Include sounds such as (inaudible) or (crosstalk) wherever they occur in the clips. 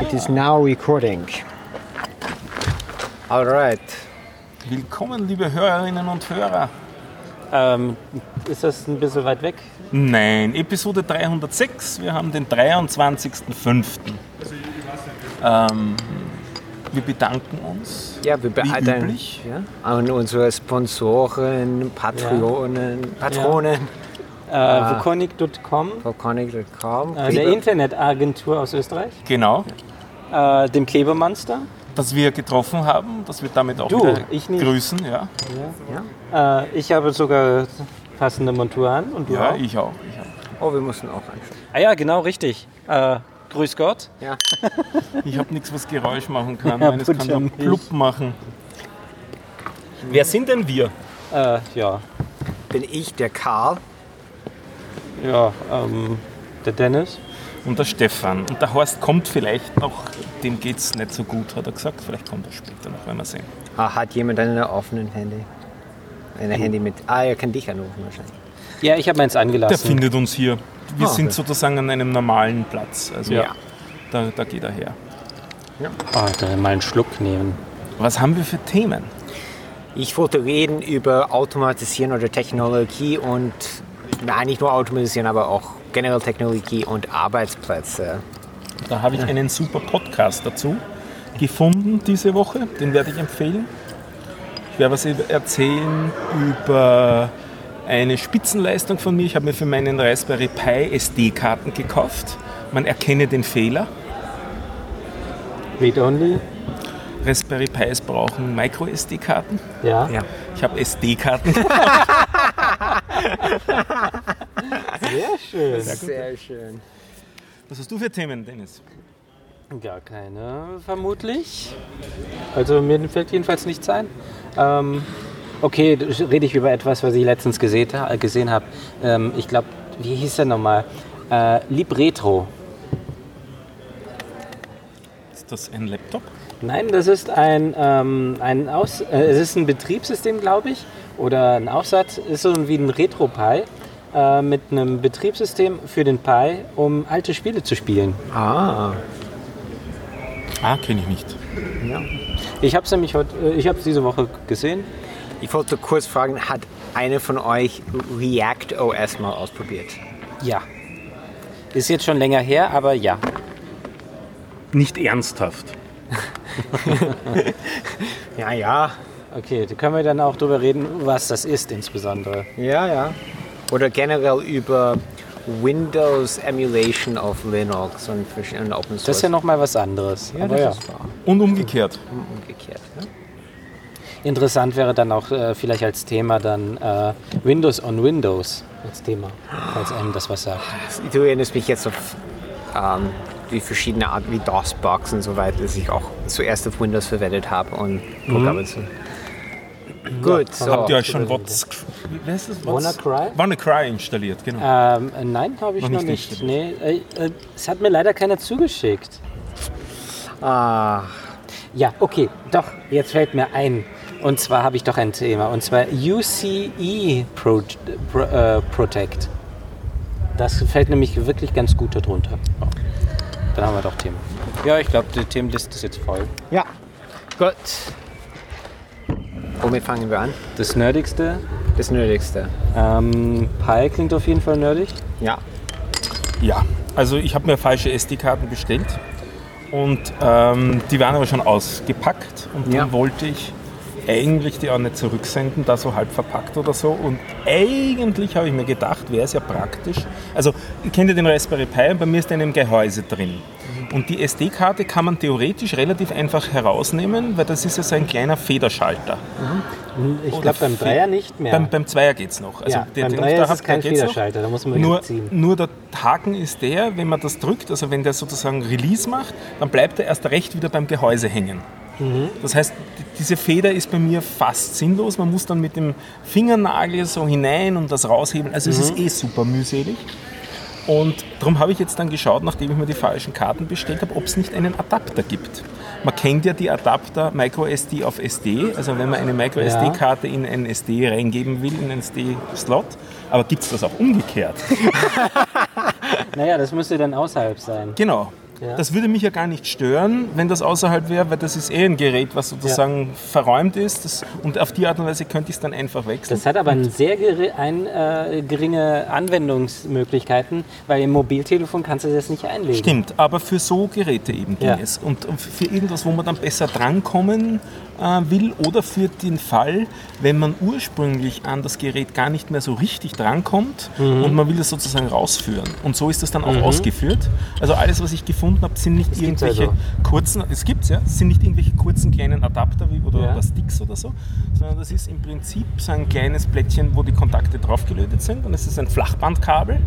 It is now recording. Alright. Willkommen, liebe Hörerinnen und Hörer. Ähm, ist das ein bisschen weit weg? Nein, Episode 306. Wir haben den 23.05. Ähm, wir bedanken uns. Ja, wir behalten üblich. ja, an unsere Sponsoren, Patronen, Patronen, Äh, Vukonik.com, Volcanic.com. äh, der Internetagentur aus Österreich, Genau. äh, dem Klebermonster, Dass wir getroffen haben, dass wir damit auch Du, ich nicht. grüßen. Ja, Ja? äh, ich habe sogar passende Montur an und du ja auch. ich auch. Ich auch. Oh, wir mussten auch anschauen. Ah ja, genau, richtig. Äh, grüß Gott. Ja. (laughs) Ich habe nichts, was Geräusch machen kann. Ja, Meines kann nur plupp machen. Wer sind denn wir? Äh, ja, Bin ich der Karl? Ja, ähm, der Dennis. Und der Stefan. Und der Horst kommt vielleicht noch, dem geht es nicht so gut, hat er gesagt. Vielleicht kommt er später noch, werden wir sehen. Ah, hat jemand ein offenen Handy? Ein Handy mit. Ah, er kann dich anrufen wahrscheinlich. Ja, ich habe meins Der angelassen. findet uns hier. Wir Ah, sind okay. sozusagen an einem normalen Platz. Also Ja. da, da geht er her. Ah, dann mal einen Schluck nehmen. Was haben wir für Themen? Ich wollte reden über Automatisieren oder Technologie und nein, nicht nur Automatisieren, aber auch generell Technologie und Arbeitsplätze. Da habe ich einen super Podcast dazu gefunden diese Woche. Den werde ich empfehlen. Ich werde was erzählen über eine Spitzenleistung von mir. Ich habe mir für meinen Raspberry Pi SD-Karten gekauft. Man erkenne den Fehler. Read only? Raspberry Pis brauchen Micro-SD-Karten. Ja. Ja. Ich habe SD-Karten. (laughs) (laughs) Sehr schön. Sehr schön. Was hast du für Themen, Dennis? Gar keine, vermutlich. Also mir fällt jedenfalls nichts ein. Ähm, okay, da rede ich über etwas, was ich letztens gesehen, ha- gesehen habe. Ähm, ich glaube, wie hieß der nochmal? Äh, Libretro. Ist das ein Laptop? Nein, das ist ein, ähm, ein Aus, äh, es ist ein Betriebssystem, glaube ich, oder ein Aufsatz. Ist so wie ein RetroPie äh, mit einem Betriebssystem für den Pi, um alte Spiele zu spielen. Ah, Ah, kenne ich nicht. ja. Ich habe es nämlich heute, äh, ich habe es diese Woche gesehen. Ich wollte kurz fragen, hat einer von euch React OS mal ausprobiert? Ja. Ist jetzt schon länger her, aber ja. Nicht ernsthaft. (laughs) Ja, ja. Okay, da können wir dann auch drüber reden, was das ist insbesondere. Ja, ja. Oder generell über Windows Emulation auf Linux und verschiedenen Open Source. Das ist ja nochmal was anderes. ja, aber das ja. ist wahr. Und umgekehrt. Umgekehrt. Ne? Interessant wäre dann auch äh, vielleicht als Thema dann äh, Windows on Windows als Thema, falls einem das was sagt. Du erinnerst mich jetzt auf ähm, die verschiedenen Arten wie DOSBox und so weiter, dass ich auch zuerst auf Windows verwendet habe und Programme zu. Gut, so. Habt ihr euch schon drüber What's, wie heißt das? WannaCry? WannaCry installiert, genau. Ähm, äh, nein, habe ich Noch noch, nicht nicht. Nee, äh, äh, es hat mir leider keiner zugeschickt. Ah, Ja, okay, doch, jetzt fällt mir ein. Und zwar habe ich doch ein Thema. Und zwar UCE Pro, Pro, äh, Protect. Das fällt nämlich wirklich ganz gut darunter. Dann haben wir doch Themen. Ja, ich glaube, die Themenliste ist jetzt voll. ja. Gut. Womit fangen wir an? Das Nerdigste. Das Nötigste. Ähm, Pi klingt auf jeden Fall nerdig. Ja. Ja, also ich habe mir falsche SD-Karten bestellt und ähm, die waren aber schon ausgepackt und Ja. dann wollte ich eigentlich die auch nicht zurücksenden, da so halb verpackt oder so. Und eigentlich habe ich mir gedacht, wäre es ja praktisch. Also, ihr kennt ja den Raspberry Pi und bei mir ist der in einem Gehäuse drin. Und die SD-Karte kann man theoretisch relativ einfach herausnehmen, weil das ist ja so ein kleiner Federschalter. Ich Oder glaube beim Dreier nicht mehr. Beim, beim Zweier geht es noch. Also ja, beim ich Dreier ist es kein geht's noch. Federschalter, da muss man Nur, ziehen. nur der Haken ist der, wenn man das drückt, also wenn der sozusagen Release macht, dann bleibt er erst recht wieder beim Gehäuse hängen. Mhm. Das heißt, die- diese Feder ist bei mir fast sinnlos. Man muss dann mit dem Fingernagel so hinein und das raushebeln. Also es Mhm. ist eh super mühselig. Und darum habe ich jetzt dann geschaut, nachdem ich mir die falschen Karten bestellt habe, ob es nicht einen Adapter gibt. Man kennt ja die Adapter MicroSD auf SD, also wenn man eine MicroSD-Karte in ein SD reingeben will, in einen SD-Slot. Aber gibt es das auch umgekehrt? (laughs) Naja, das müsste dann außerhalb sein. Genau. Ja. Das würde mich ja gar nicht stören, wenn das außerhalb wäre, weil das ist eh ein Gerät, was sozusagen verräumt ist. Das, und auf die Art und Weise könnte ich es dann einfach wechseln. Das hat aber sehr geri ein, äh, geringe Anwendungsmöglichkeiten, weil im Mobiltelefon kannst du das nicht einlegen. Stimmt, aber für so Geräte eben ging Ja. es. Und für irgendwas, wo man dann besser drankommen will oder für den Fall, wenn man ursprünglich an das Gerät gar nicht mehr so richtig drankommt Mhm. und man will das sozusagen rausführen. Und so ist das dann auch ausgeführt. Also alles, was ich gefunden habe, sind nicht Das irgendwelche also. kurzen, es gibt's ja, sind nicht irgendwelche kurzen kleinen Adapter wie, oder, Ja. oder Sticks oder so, sondern das ist im Prinzip so ein kleines Plättchen, wo die Kontakte draufgelötet sind und es ist ein Flachbandkabel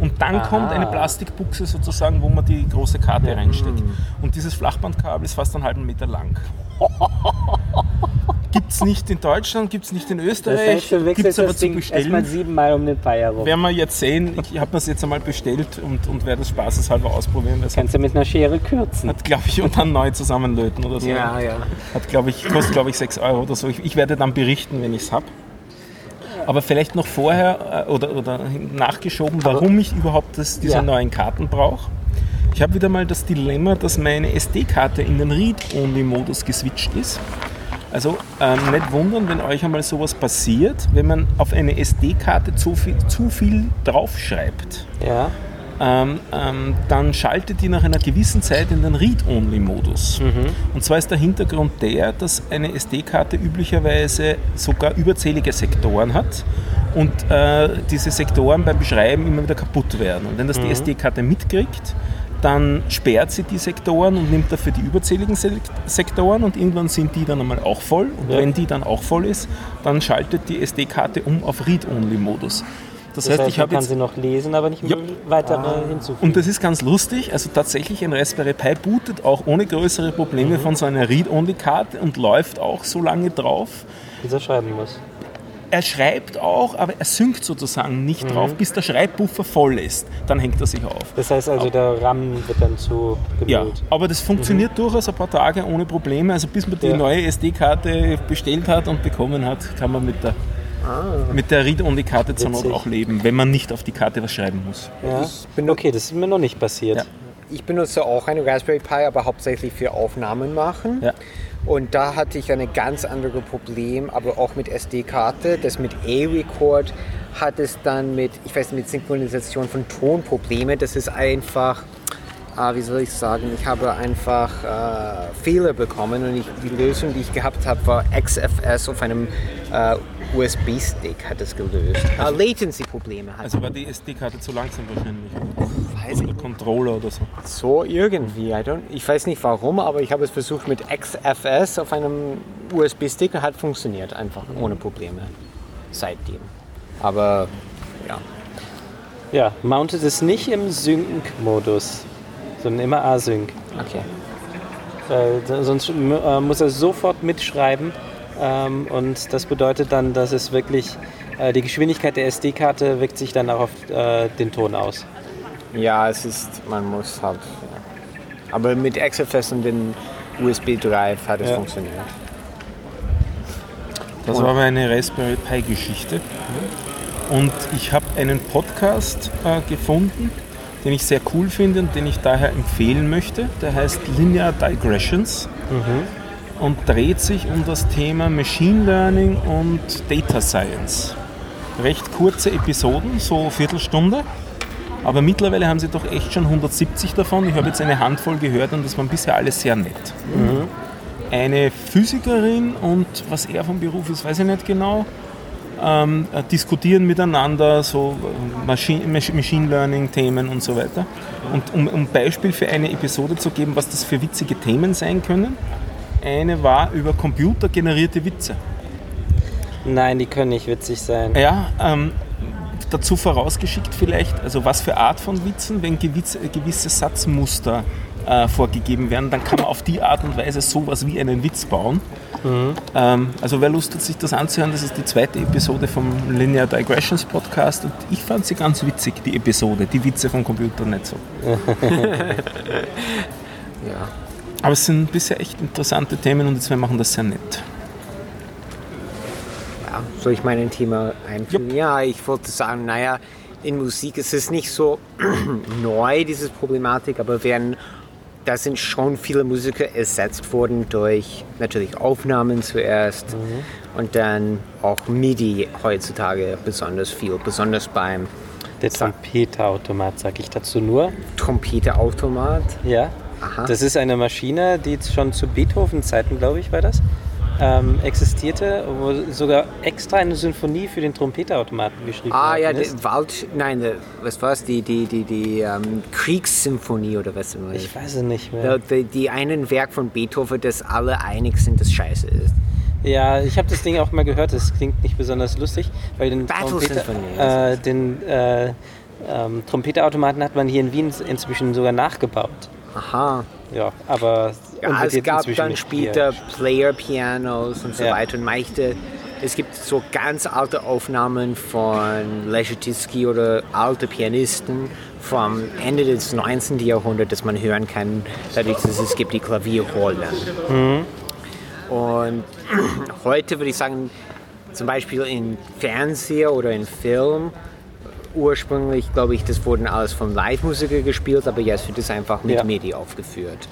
und dann Aha. kommt eine Plastikbuchse sozusagen, wo man die große Karte reinsteckt. Mhm. Und dieses Flachbandkabel ist fast einen halben Meter lang. Gibt es nicht in Deutschland, gibt es nicht in Das Österreich, heißt, du gibt es aber das zu Ding erstmal bestellen. siebenmal um den Pi herum. Werden wir jetzt sehen, ich habe es jetzt einmal bestellt und, und werde es spaßeshalber ausprobieren. Das Kannst du mit einer Schere kürzen. hat, glaube ich, und dann neu zusammenlöten oder so. Ja, ja. Hat, glaube ich, kostet, glaube ich, 6 Euro oder so. Ich, ich werde dann berichten, wenn ich es habe. Aber vielleicht noch vorher äh, oder, oder nachgeschoben, warum ich überhaupt das, diese Ja. neuen Karten brauche. Ich habe wieder mal das Dilemma, dass meine SD-Karte in den Read-Only-Modus geswitcht ist. Also ähm, nicht wundern, wenn euch einmal sowas passiert, wenn man auf eine SD-Karte zu viel, zu viel draufschreibt. Ja. Ähm, ähm, dann schaltet die nach einer gewissen Zeit in den Read-Only-Modus. Und zwar ist der Hintergrund der, dass eine SD-Karte üblicherweise sogar überzählige Sektoren hat und äh, diese Sektoren beim Beschreiben immer wieder kaputt werden. Und wenn das die SD-Karte mitkriegt, dann sperrt sie die Sektoren und nimmt dafür die überzähligen Sek- Sektoren und irgendwann sind die dann einmal auch voll. Und Ja. wenn die dann auch voll ist, dann schaltet die SD-Karte um auf Read-Only-Modus. Das, Das heißt, heißt, ich man habe kann jetzt sie noch lesen, aber nicht Ja. weitere hinzufügen. und das ist ganz lustig, also tatsächlich ein Raspberry Pi bootet auch ohne größere Probleme von so einer Read-Only-Karte und läuft auch so lange drauf. Dieser schreiben muss. Er schreibt auch, aber er synkt sozusagen nicht drauf, bis der Schreibbuffer voll ist. Dann hängt er sich auf. Das heißt also, der RAM wird dann zu Ja, gemüllt. aber das funktioniert durchaus ein paar Tage ohne Probleme. Also bis man die Ja. neue SD-Karte bestellt hat und bekommen hat, kann man mit der, mit der Read-Only-Karte zur Not auch leben, wenn man nicht auf die Karte was schreiben muss. Ja. benutze- Okay, das ist mir noch nicht passiert. Ja. Ich benutze auch eine Raspberry Pi, aber hauptsächlich für Aufnahmen machen. Ja. Und da hatte ich ein ganz anderes Problem, aber auch mit SD-Karte. Das mit A-Record hat es dann mit, ich weiß nicht, mit Synchronisation von Tonprobleme. Das ist einfach, äh, wie soll ich sagen, ich habe einfach äh, Fehler bekommen und ich, die Lösung, die ich gehabt habe, war XFS auf einem äh, USB-Stick hat es gelöst. Äh, Latency-Probleme hat Also war die SD-Karte zu langsam wahrscheinlich. Oder Controller oder so. So irgendwie. I don't, ich weiß nicht warum, aber ich habe es versucht mit XFS auf einem USB-Stick und hat funktioniert einfach ohne Probleme seitdem. Aber ja. Ja, mountet es nicht im Sync-Modus, sondern immer Async. Okay. Äh, sonst äh, muss er sofort mitschreiben ähm, und das bedeutet dann, dass es wirklich äh, die Geschwindigkeit der SD-Karte wirkt sich dann auch auf äh, den Ton aus. Ja, es ist, man muss halt. Ja. Aber mit XFS und dem USB-Drive hat es Ja. funktioniert. Das war meine Raspberry Pi Geschichte. Und ich habe einen Podcast äh, gefunden, den ich sehr cool finde und den ich daher empfehlen möchte. Der heißt Linear Digressions und dreht sich um das Thema Machine Learning und Data Science. Recht kurze Episoden, so Viertelstunde. Aber mittlerweile haben sie doch echt schon 170 davon. Ich habe jetzt eine Handvoll gehört und das waren bisher alles sehr nett. Eine Physikerin und was er vom Beruf ist, weiß ich nicht genau, ähm, äh, diskutieren miteinander so äh, Machine, Mach- Machine Learning Themen und so weiter. Und um um ein Beispiel für eine Episode zu geben, was das für witzige Themen sein können, eine war über computergenerierte Witze. Nein, die können nicht witzig sein. Ja, ähm, dazu vorausgeschickt vielleicht, also was für Art von Witzen, wenn gewisse, gewisse Satzmuster äh, vorgegeben werden, dann kann man auf die Art und Weise sowas wie einen Witz bauen. Ähm, also wer Lust hat, sich das anzuhören, das ist die zweite Episode vom Linear Digressions Podcast und ich fand sie ganz witzig, die Episode, die Witze vom Computer nicht so. (laughs) Ja. Aber es sind bisher echt interessante Themen und jetzt wir machen das sehr nett. Soll ich mein Thema einführen? Ja, ich wollte sagen, naja, in Musik ist es nicht so (clears throat) neu, diese Problematik, aber wenn da sind schon viele Musiker ersetzt worden durch natürlich Aufnahmen zuerst und dann auch MIDI heutzutage besonders viel, besonders beim Der Trompeterautomat, sag ich dazu nur. Trompeterautomat. Ja. Aha. Das ist eine Maschine, die schon zu Beethoven-Zeiten, glaube ich, war das, ähm, existierte, wo sogar extra eine Symphonie für den Trompeterautomaten geschrieben Ah ja, ist. die Wald, nein, die- was war es? Die, die, die, die ähm, Kriegssymphonie oder was immer. Ich weiß es nicht mehr. Die, die einen Werk von Beethoven, das alle einig sind, das scheiße ist. Ja, ich habe das Ding auch mal gehört, das klingt nicht besonders lustig, weil den, Trompeter, äh, den äh, ähm, Trompeterautomaten hat man hier in Wien inzwischen sogar nachgebaut. Aha. Ja, aber Ja, es gab dann später. Player-Pianos und so Ja. weiter und Meichte. Es gibt so ganz alte Aufnahmen von Leschetizky oder alte Pianisten vom Ende des 19. Jahrhunderts, das man hören kann, dadurch, dass es gibt die Klavierrollen. Und (clears throat) heute würde ich sagen, zum Beispiel in Fernseher oder in Film, ursprünglich glaube ich, das wurden alles von Live-Musiker gespielt, aber jetzt wird es einfach mit Ja. MIDI aufgeführt.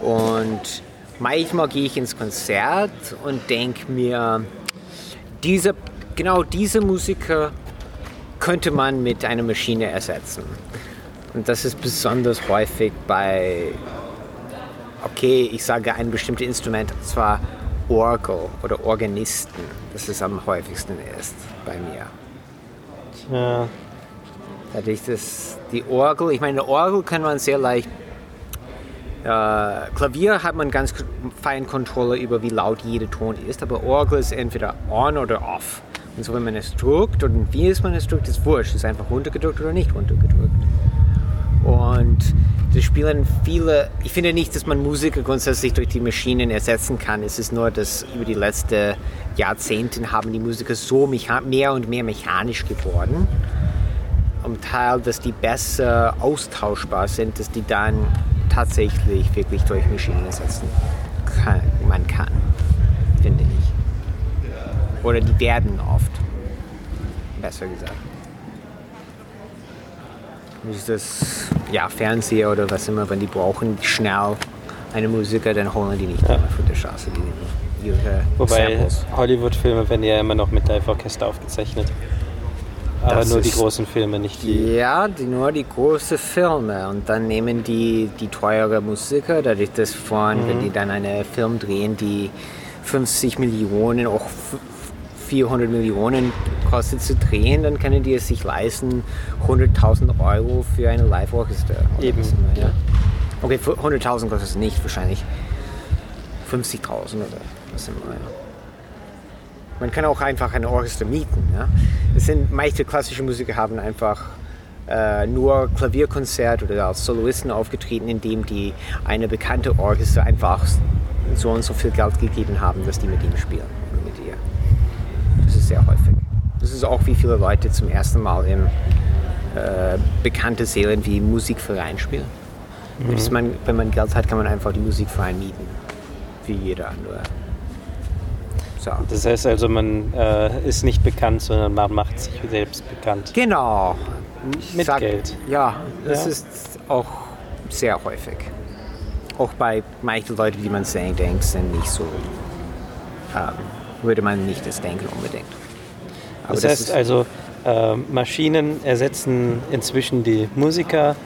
Und manchmal gehe ich ins Konzert und denke mir, diese, genau diese Musiker könnte man mit einer Maschine ersetzen. Und das ist besonders häufig bei, okay, ich sage ein bestimmtes Instrument, und zwar Orgel oder Organisten. Das ist am häufigsten ist bei mir. Ja, Dadurch, dass die Orgel, ich meine, eine Orgel kann man sehr leicht. Äh, Klavier hat man ganz fein Kontrolle über, wie laut jeder Ton ist, aber Orgel ist entweder on oder off. Und so, wenn man es drückt und wie es man es drückt, ist wurscht. Ist einfach runtergedrückt oder nicht runtergedrückt. Und das spielen viele. Ich finde nicht, dass man Musiker grundsätzlich durch die Maschinen ersetzen kann. Es ist nur, dass über die letzten Jahrzehnte haben die Musiker so mehr und mehr mechanisch geworden um Teil, dass die besser austauschbar sind, dass die dann tatsächlich wirklich durch Maschinen ersetzen kann, man kann, finde ich. Oder die werden oft, besser gesagt. Ist das, ja, Fernseher oder was immer, wenn die brauchen schnell eine Musiker, dann holen die nicht Ja. immer von der Straße, die ihre wobei. Hollywood-Filme werden ja immer noch mit Live-Orchester aufgezeichnet. Aber Das nur die großen Filme, nicht die. Ja, die, nur die großen Filme. Und dann nehmen die die teure Musiker, dadurch das von, wenn die dann einen Film drehen, die 50 Millionen, auch f- 400 Millionen kostet zu drehen, dann können die es sich leisten, 100.000 Euro für eine Live-Orchester. Eben, immer, ja. Okay, für 100.000 kostet es nicht, wahrscheinlich 50.000 oder was immer. Ja. Man kann auch einfach ein Orchester mieten. Ja? Es sind manche klassische Musiker haben einfach äh, nur Klavierkonzert oder als Soloisten aufgetreten, indem die eine bekannte Orchester einfach so und so viel Geld gegeben haben, dass die mit ihm spielen mit ihr. Das ist sehr häufig. Das ist auch wie viele Leute zum ersten Mal in äh, bekannte Sälen wie Musikverein spielen. Dass man, wenn man Geld hat, kann man einfach die Musikverein mieten. Wie jeder andere. So. Das heißt also, man äh, ist nicht bekannt, sondern man macht sich selbst bekannt. Genau. Mit Geld. Ja, das Ja. ist auch sehr häufig. Auch bei manchen Leuten, die man sehen denkt, sind nicht so. Ähm, würde man nicht das denken unbedingt. Aber Das heißt ist, also, äh, Maschinen ersetzen inzwischen die Musiker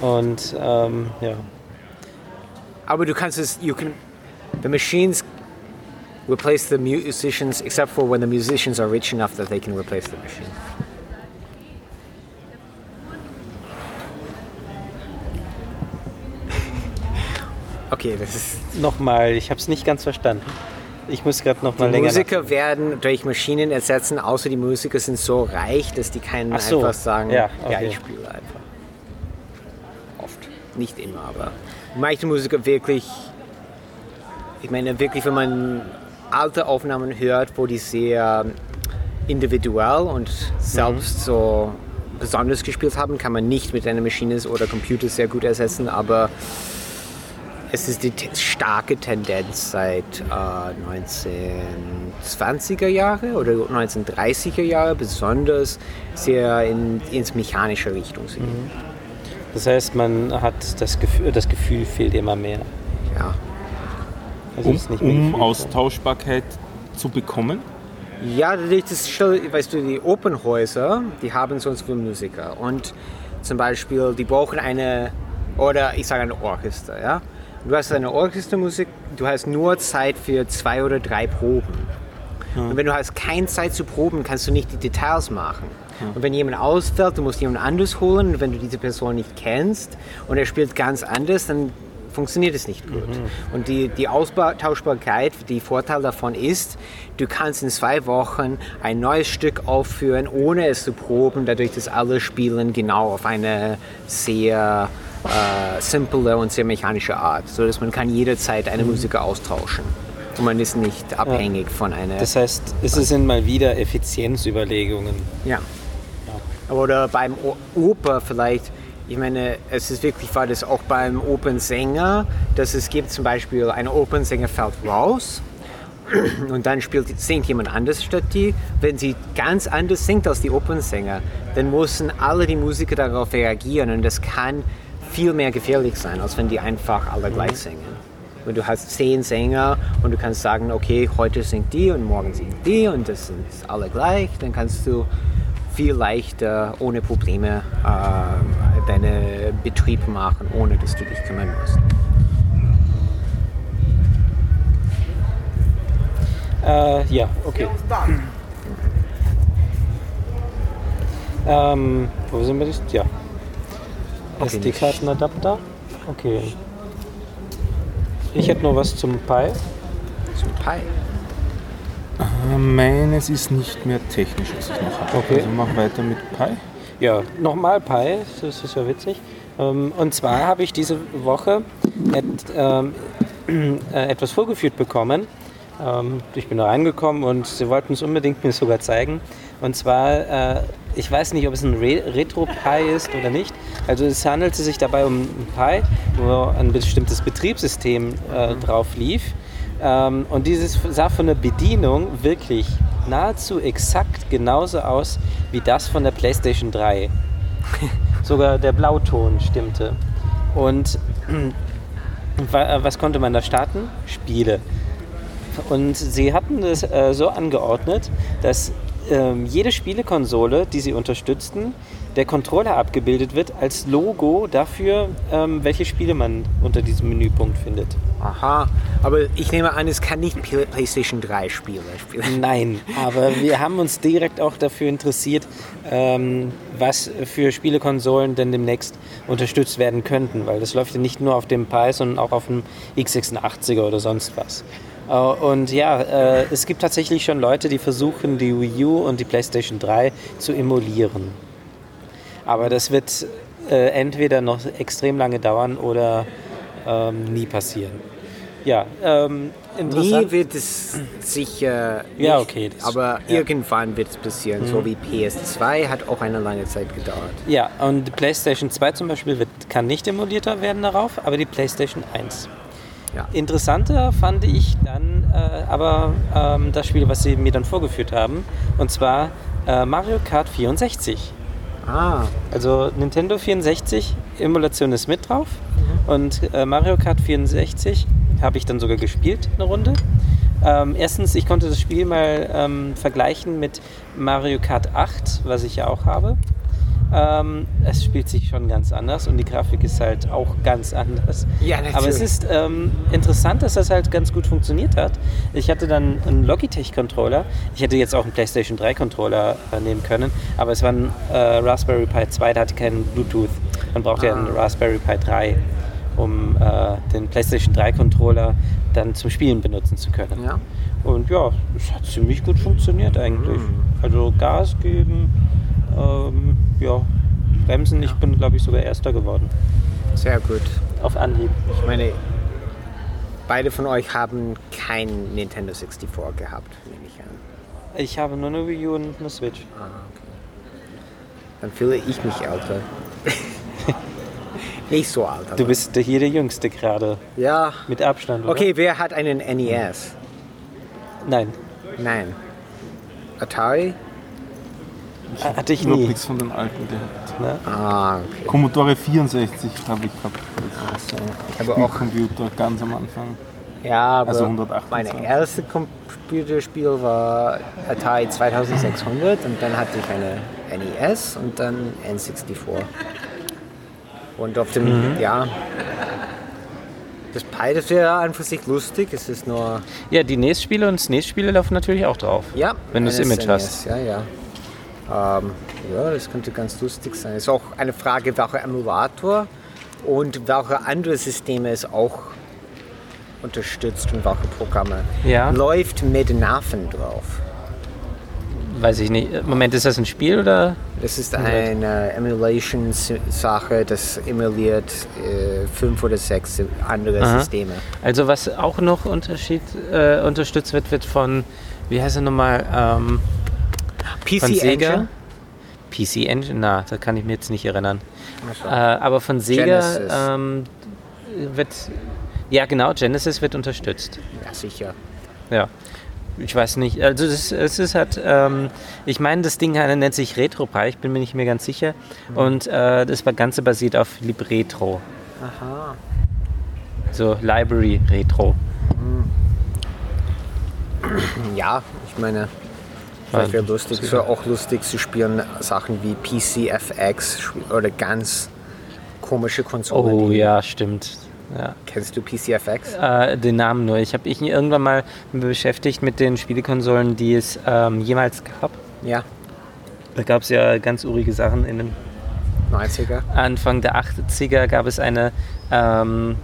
und ähm, ja. aber du kannst es. You can, the machines replace the musicians, except for when the musicians are rich enough that they can replace the machine. (laughs) Okay, das ist Nochmal, ich habe es nicht ganz verstanden. Ich muss gerade nochmal Die länger. Musiker werden durch Maschinen ersetzen, außer die Musiker sind so reich, dass die Ach so, einfach sagen, ja, ja, okay. ich spiele einfach. Oft. Nicht immer, aber manche Musiker wirklich, ich meine wirklich, wenn man alte Aufnahmen hört, wo die sehr individuell und selbst so besonders gespielt haben, kann man nicht mit einer Maschine oder Computer sehr gut ersetzen, aber es ist die te- starke Tendenz seit äh, 1920er Jahre oder 1930er Jahre besonders sehr in, ins mechanische Richtung zu gehen. Das heißt, man hat das Gefühl, das Gefühl fehlt immer mehr. Ja. Also Um, um. Austauschbarkeit zu bekommen. Ja, das ist schon, weißt du, die Opernhäuser, die haben sonst für Musiker. Und zum Beispiel, die brauchen eine, oder ich sage ein Orchester, ja. Du hast eine Orchestermusik, du hast nur Zeit für zwei oder drei Proben. Und wenn du hast keine Zeit zu proben, kannst du nicht die Details machen. Und wenn jemand ausfällt, du musst jemand anderes holen. Und wenn du diese Person nicht kennst und er spielt ganz anders, dann funktioniert es nicht gut. Und die, die Austauschbarkeit, die Vorteil davon ist, du kannst in zwei Wochen ein neues Stück aufführen, ohne es zu proben, dadurch, dass alle spielen genau auf eine sehr äh, simple und sehr mechanische Art, so dass man kann jederzeit eine Musiker austauschen. Und man ist nicht abhängig von einer... Das heißt, es sind mal wieder Effizienzüberlegungen. Ja. Oder beim Oper vielleicht, ich meine, es ist wirklich wahr, dass auch beim Opernsänger, dass es gibt zum Beispiel, ein Opernsänger fällt raus (clears throat) und dann spielt, singt jemand anders statt die. Wenn sie ganz anders singt als die Opernsänger, dann müssen alle die Musiker darauf reagieren und das kann viel mehr gefährlich sein, als wenn die einfach alle gleich singen. Wenn du hast zehn Sänger und du kannst sagen, okay, heute singt die und morgen singt die und das sind alle gleich, dann kannst du viel leichter, ohne Probleme, äh, deinen Betrieb machen, ohne dass du dich kümmern musst. Äh, ja, okay. Ähm, wo sind wir jetzt? Ja. Okay, SD-Kartenadapter. Okay. Ich hätte noch was zum Pi. Zum Pi. Äh, Meines ist nicht mehr technisch, was ich noch habe. Okay. Also mach weiter mit Pi. Ja, nochmal Pi, das ist ja witzig. Ähm, Und zwar habe ich diese Woche ähm, (clears throat) äh, etwas vorgeführt bekommen. Ähm, Ich bin da reingekommen und sie wollten es unbedingt mir sogar zeigen. Und zwar, äh, ich weiß nicht, ob es ein Re Retro-Pi ist oder nicht. Also es handelte sich dabei um ein Pi, wo ein bestimmtes Betriebssystem äh, drauf lief. Ähm, und dieses sah von der Bedienung wirklich nahezu exakt genauso aus wie das von der PlayStation 3. (laughs) Sogar der Blauton stimmte. Und wa- was konnte man da starten? Spiele. Und sie hatten das äh, so angeordnet, dass ähm, jede Spielekonsole, die sie unterstützten, der Controller abgebildet wird als Logo dafür, ähm, welche Spiele man unter diesem Menüpunkt findet. Aha, aber ich nehme an, es kann nicht Play- PlayStation 3 Spiele spielen. (laughs) Nein, aber wir haben uns direkt auch dafür interessiert, ähm, was für Spielekonsolen denn demnächst unterstützt werden könnten, weil das läuft ja nicht nur auf dem Pi, sondern auch auf dem x86er oder sonst was. Äh, Und ja, äh, es gibt tatsächlich schon Leute, die versuchen, die Wii U und die PlayStation 3 zu emulieren. Aber das wird äh, entweder noch extrem lange dauern oder ähm, nie passieren. Ja, ähm, interessant. Nie wird es sicher nicht, Ja, okay, aber ja. irgendwann wird es passieren. So wie PS2 hat auch eine lange Zeit gedauert. Ja, und die PlayStation 2 zum Beispiel wird, kann nicht emuliert werden darauf, aber die PlayStation 1. Ja. Interessanter fand ich dann äh, aber ähm, das Spiel, was sie mir dann vorgeführt haben, und zwar äh, Mario Kart 64. Ah, Also Nintendo 64, Emulation ist mit drauf und äh, Mario Kart 64 habe ich dann sogar gespielt, eine Runde. Ähm, erstens, ich konnte das Spiel mal ähm, vergleichen mit Mario Kart 8, was ich ja auch habe. Ähm, es spielt sich schon ganz anders und die Grafik ist halt auch ganz anders. Ja, natürlich. Aber es ist ähm, interessant, dass das halt ganz gut funktioniert hat. Ich hatte dann einen Logitech-Controller. Ich hätte jetzt auch einen PlayStation 3-Controller äh, nehmen können, aber es war ein äh, Raspberry Pi 2, der hatte keinen Bluetooth. Man braucht ja einen Raspberry Pi 3, um äh, den PlayStation 3-Controller dann zum Spielen benutzen zu können. ja. Und ja, es hat ziemlich gut funktioniert eigentlich. Also Gas geben, ähm, ja, Bremsen. Ich bin, glaube ich, sogar Erster geworden. Sehr gut. Auf Anhieb. Ich meine, beide von euch haben kein Nintendo 64 gehabt, nehme ich an. Ich habe nur eine Wii U und eine Switch. Ah, okay. Dann fühle ich mich älter. (laughs) Nicht so alt. Du bist hier der Jüngste gerade. Ja. Mit Abstand, oder? Okay, wer hat einen NES? Nein. Nein. Atari? Hatte ich nie. nichts von den alten gehabt. Ah, okay. Commodore 64 habe ich gehabt. Also, ich habe auch, Computer ganz am Anfang. ja, aber Also 128. mein erstes Computerspiel war Atari 2600 und dann hatte ich eine NES und dann N64. Und auf dem, ja, das beides wäre an für sich lustig, es ist nur, Ja, die NES-Spiele und SNES-Spiele laufen natürlich auch drauf. ja. Wenn du das eines Image hast. NES, Ja, ja. Ähm, ja, das könnte ganz lustig sein. Es ist auch eine Frage, welcher Emulator und welche andere Systeme es auch unterstützt und welche Programme. Ja. Läuft mit Nerven drauf. Weiß ich nicht. Moment, ist das ein Spiel oder? Das ist eine Emulation-Sache, das emuliert äh, fünf oder sechs andere Aha. Systeme. Also was auch noch Unterschied, äh, unterstützt wird, wird von, wie heißt er nochmal, ähm, PC von Sega? Engine? PC Engine? Na, da kann ich mir jetzt nicht erinnern. Äh, aber von Sega ähm, wird, ja genau, Genesis wird unterstützt. Ja, sicher. Ja. Ich weiß nicht, also das, es ist halt, ähm, ich meine, das Ding nennt sich RetroPie, ich bin mir nicht mehr ganz sicher. Und äh, das Ganze basiert auf Libretro, Aha. so Library Retro. (clears throat) Ja, ich meine, vielleicht wäre lustig. Es wäre auch lustig zu spielen Sachen wie PCFX oder ganz komische Konsolen. Oh ja, stimmt. Ja. Kennst du PCFX? Äh, den Namen nur. Ich habe ich irgendwann mal beschäftigt mit den Spielekonsolen, die es ähm, jemals gab. Ja, Da gab es ja ganz urige Sachen. In den 90er. Anfang der 80er gab es eine ähm,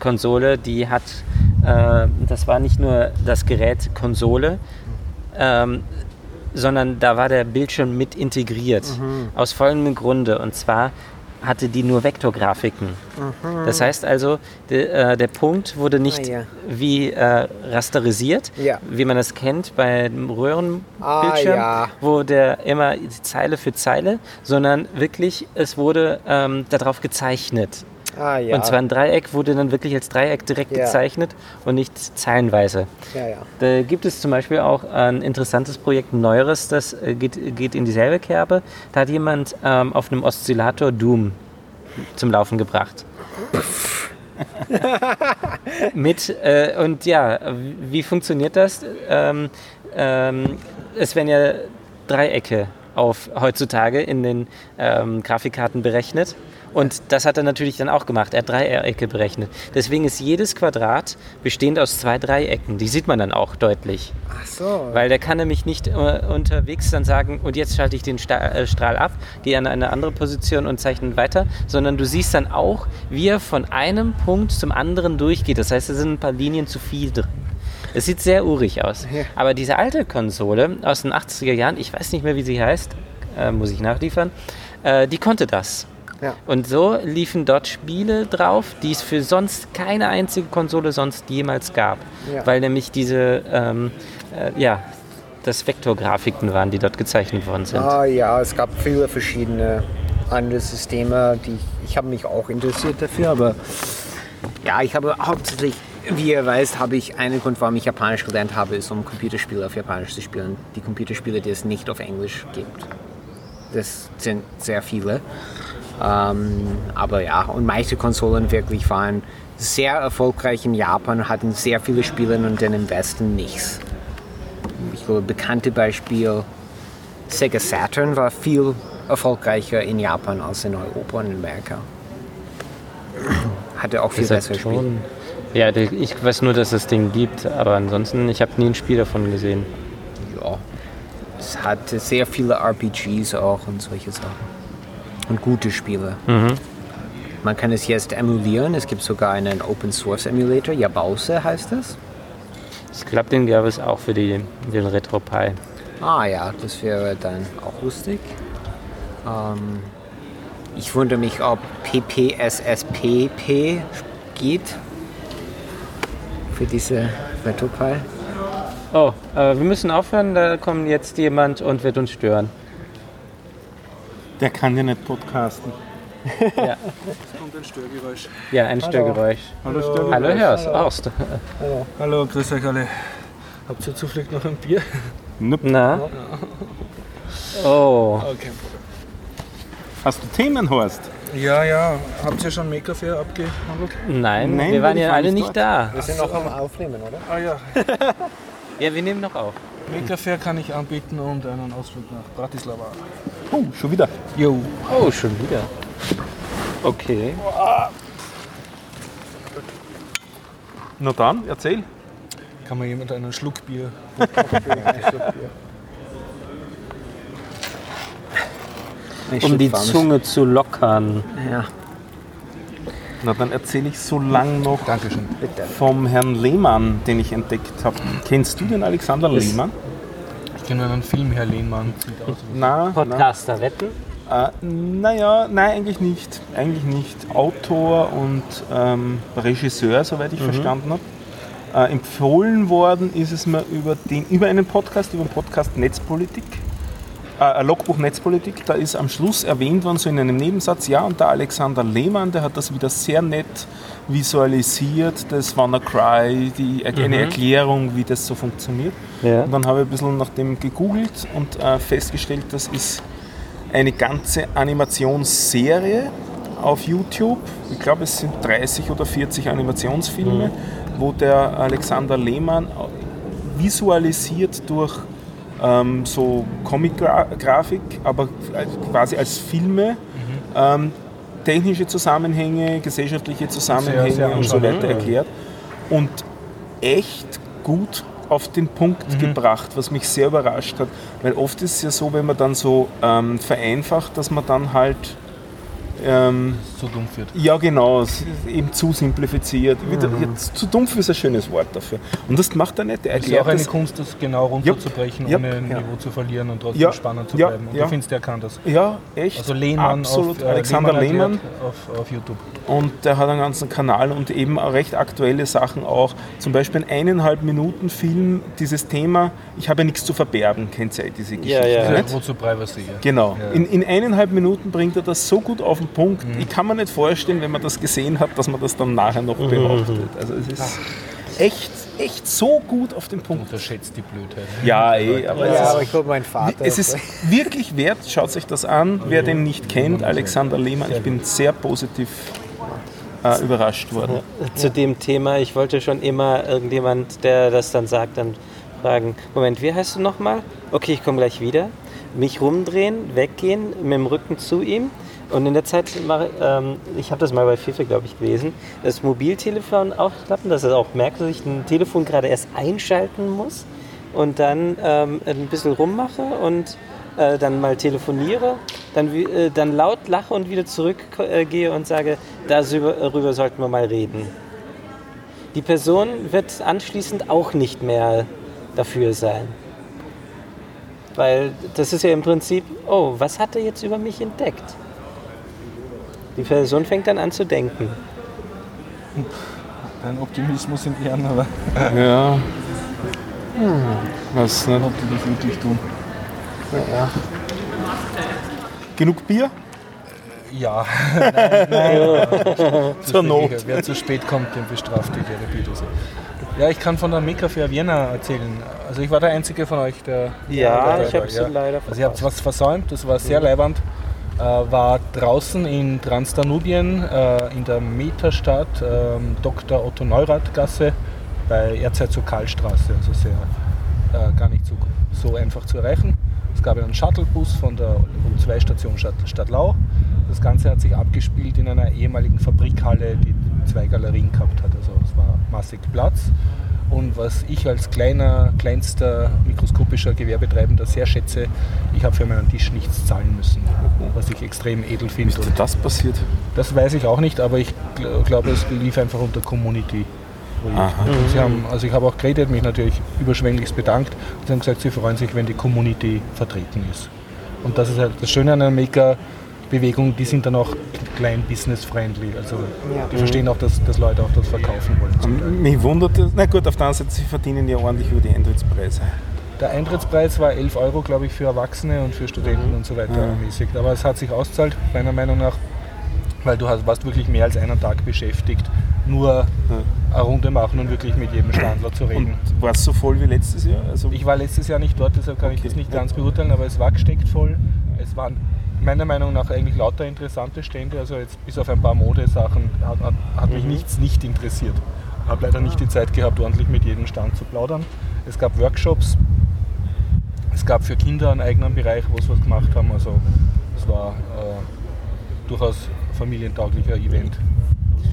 Konsole, die hat, äh, das war nicht nur das Gerät Konsole, ähm, sondern da war der Bildschirm mit integriert. Aus folgendem Grunde. Und zwar hatte die nur Vektorgrafiken. Das heißt also, de, äh, der Punkt wurde nicht Ah, ja. wie äh, rasterisiert, Ja. wie man das kennt beim Röhrenbildschirm, Ah, ja. wo der immer Zeile für Zeile, sondern wirklich, es wurde ähm, darauf gezeichnet. Ah ja. Und zwar ein Dreieck wurde dann wirklich als Dreieck direkt Ja. gezeichnet und nicht zeilenweise. ja, ja. Da gibt es zum Beispiel auch ein interessantes Projekt, ein neueres, das äh, geht, geht in dieselbe Kerbe. Da hat jemand ähm, auf einem Oszillator Doom zum Laufen gebracht. (laughs) Mit, äh, und ja, wie funktioniert das? Ähm, ähm, es werden ja Dreiecke auf heutzutage in den ähm, Grafikkarten berechnet. Und das hat er natürlich dann auch gemacht. Er hat Dreiecke berechnet. Deswegen ist jedes Quadrat bestehend aus zwei Dreiecken. Die sieht man dann auch deutlich. Ach so. Weil der kann nämlich nicht äh, unterwegs dann sagen, und jetzt schalte ich den Sta äh, Strahl ab, gehe an eine andere Position und zeichne weiter, sondern du siehst dann auch, wie er von einem Punkt zum anderen durchgeht. Das heißt, es sind ein paar Linien zu viel drin. Es sieht sehr urig aus. Ja. Aber diese alte Konsole aus den 80er Jahren, ich weiß nicht mehr, wie sie heißt, äh, muss ich nachliefern, äh, die konnte das. Ja. Und so liefen dort Spiele drauf, die es für sonst keine einzige Konsole sonst jemals gab. Ja. Weil nämlich diese, ähm, äh, ja, das Vektorgrafiken waren, die dort gezeichnet worden sind. Ah ja, es gab viele verschiedene andere Systeme, die ich habe mich auch interessiert dafür, aber ja, ich habe hauptsächlich, wie ihr weißt, habe ich einen Grund, warum ich Japanisch gelernt habe, ist um Computerspiele auf Japanisch zu spielen. Die Computerspiele, die es nicht auf Englisch gibt. Das sind sehr viele. Ähm, aber ja, und manche Konsolen wirklich waren sehr erfolgreich in Japan, hatten sehr viele Spiele und dann im Westen nichts. Ich glaube, bekannte Beispiel Sega Saturn war viel erfolgreicher in Japan als in Europa und in Amerika. (clears throat) Hatte auch viel bessere Spiele. Ja, ich weiß nur, dass es das Ding gibt, aber ansonsten, ich habe nie ein Spiel davon gesehen. Ja. Es hatte sehr viele RPGs auch und solche Sachen. Und gute Spiele. Man kann es jetzt emulieren. Es gibt sogar einen Open Source Emulator. Yabause heißt es. Ich glaube, den gab es auch für die, den RetroPie. Ah ja, das wäre dann auch lustig. Ähm, ich wundere mich, ob PPSSPP geht für diese RetroPie. Oh, äh, wir müssen aufhören, da kommt jetzt jemand und wird uns stören. Der kann ja nicht podcasten. Ja, kommt ein Störgeräusch. ja ein Störgeräusch. Hallo, Störgeräusch. Hallo, hörst, Horst. Hallo, grüß euch alle. Habt ihr zufällig noch ein Bier? Nope. Na, Oh. Okay. Hast du Themen, Horst? Ja, ja. Habt ihr schon Makerfair abgehandelt? Nein, Nein, wir waren ja alle nicht nicht dort. da. Wir sind noch am Aufnehmen, oder? Ah ja. (laughs) Ja, wir nehmen noch auf. Makerfair kann ich anbieten und einen Ausflug nach Bratislava. Oh, schon wieder. Jo. Oh, schon wieder. Okay. Na dann, erzähl. Kann mir jemand einen Schluck Bier? Um die Zunge zu lockern. Ja, Na dann erzähle ich so lang noch Dankeschön. vom Herrn Lehmann, den ich entdeckt habe. Kennst du den Alexander Lehmann? Ich kenne einen Film, Herr aus. Na, na. Podcaster wetten? Äh, naja, nein, eigentlich nicht. Eigentlich nicht. Autor und ähm, Regisseur, soweit ich verstanden habe. Äh, empfohlen worden ist es mir über, den, über einen Podcast, über den Podcast Netzpolitik. Äh, Logbuch Netzpolitik, da ist am Schluss erwähnt worden, so in einem Nebensatz, ja, und der Alexander Lehmann, der hat das wieder sehr nett visualisiert, das WannaCry, die, eine Erklärung, wie das so funktioniert. Ja. Und dann habe ich ein bisschen nach dem gegoogelt und äh, festgestellt, das ist eine ganze Animationsserie auf YouTube. Ich glaube, es sind 30 oder 40 Animationsfilme, wo der Alexander Lehmann visualisiert durch ähm, so Comic-Grafik, aber quasi als Filme ähm, technische Zusammenhänge, gesellschaftliche Zusammenhänge Sehr, sehr und so weiter erklärt. Und echt gut auf den Punkt gebracht, was mich sehr überrascht hat. Weil oft ist es ja so, wenn man dann so ähm, vereinfacht, dass man dann halt ähm, So dumpf wird. ja, genau, es ist eben zu simplifiziert. Wieder, jetzt, zu dumpf ist ein schönes Wort dafür. Und das macht er nicht. Er Es ist auch erklärt eine das. Kunst, das genau runterzubrechen, Yep. ohne Ja. Niveau zu verlieren und trotzdem Ja. spannend zu Ja. bleiben. Und Ja. du findest, der kann das. Ja, echt. Also Lehnmann Absolut. auf, äh, Alexander Lehmann. erklärt Auf, auf YouTube. Und der hat einen ganzen Kanal und eben auch recht aktuelle Sachen auch. Zum Beispiel ein eineinhalb Minuten Film, dieses Thema, ich habe nichts zu verbergen, kennt ihr diese Geschichte? ja. nicht? Wozu Privacy? Ja. Genau. Ja. In, in eineinhalb Minuten bringt er das so gut auf den Punkt. Mhm. Ich kann mir nicht vorstellen, wenn man das gesehen hat, dass man das dann nachher noch Mhm. behauptet. Also es ist echt, echt so gut auf den Punkt. Unterschätzt die Blödheit. Ja, eh, aber Ja, es aber ist ich glaube, mein Vater. es ist wirklich wert, schaut sich das an. Wer den nicht kennt, Alexander Lehmann, ich bin sehr positiv äh, überrascht worden. Zu dem Thema, ich wollte schon immer irgendjemand, der das dann sagt, dann fragen, Moment, wie heißt du nochmal? Okay, ich komme gleich wieder. Mich rumdrehen, weggehen, mit dem Rücken zu ihm. Und in der Zeit mache ähm, ich habe das mal bei FIFA, glaube ich, gelesen, das Mobiltelefon aufklappen, dass er auch merkt, dass ich ein Telefon gerade erst einschalten muss und dann ähm, ein bisschen rummache und äh, dann mal telefoniere, dann, äh, dann laut lache und wieder zurückgehe äh, und sage, darüber sollten wir mal reden. Die Person wird anschließend auch nicht mehr dafür sein. Weil das ist ja im Prinzip, oh, was hat er jetzt über mich entdeckt? Die Person fängt dann an zu denken. Dein Optimismus in Ehren, aber Ja. Was nicht. ob die das wirklich tun. Genug Bier? Ja. (laughs) nein, nein. (laughs) Zur Not. Wer zu spät kommt, den bestraft die Bierdose. Ja, ich kann von der Fair Vienna erzählen. Also ich war der Einzige von euch, der... Ja, der ich habe sie ja. leider Also ihr habt was versäumt, das war sehr leibernd. Äh, war draußen in Transdanubien, äh, in der Metastadt, ähm, Dr. Otto Neurath Gasse bei Erzherzog Karlstraße, also sehr äh, gar nicht so, so einfach zu erreichen. Es gab einen Shuttlebus von der U2-Station Stadt, Stadtlau. Das Ganze hat sich abgespielt in einer ehemaligen Fabrikhalle, die zwei Galerien gehabt hat. Also es war massig Platz. Und was ich als kleiner, kleinster mikroskopischer Gewerbetreibender sehr schätze, ich habe für meinen Tisch nichts zahlen müssen, was ich extrem edel finde. ist das passiert? Das weiß ich auch nicht, aber ich gl glaube, es lief einfach unter Community. Und Sie haben, also ich habe auch geredet, mich natürlich überschwänglichst bedankt. Sie haben gesagt, sie freuen sich, wenn die Community vertreten ist. Und das ist halt das Schöne an einer Maker-Bewegung, die sind dann auch klein business-friendly. Also die verstehen auch, dass, dass Leute auch das verkaufen wollen. Mich wundert das. Na gut, auf der anderen Seite, sie verdienen ja ordentlich über die Eintrittspreise. Der Eintrittspreis war 11 Euro, glaube ich, für Erwachsene und für Studenten und so weiter mäßig. Aber es hat sich auszahlt, meiner Meinung nach, weil du hast, warst wirklich mehr als einen Tag beschäftigt, nur eine Runde machen und wirklich mit jedem Standler zu reden. Und war es so voll wie letztes Jahr? Also Ich war letztes Jahr nicht dort, deshalb kann ich das nicht ganz beurteilen, aber es war gesteckt voll. Es waren meiner Meinung nach eigentlich lauter interessante Stände, also jetzt bis auf ein paar Modesachen hat, hat, hat mich nichts nicht interessiert. Habe leider nicht die Zeit gehabt, ordentlich mit jedem Stand zu plaudern. Es gab Workshops, es gab für Kinder einen eigenen Bereich, wo sie was gemacht haben. Also es war äh, durchaus familientauglicher Event,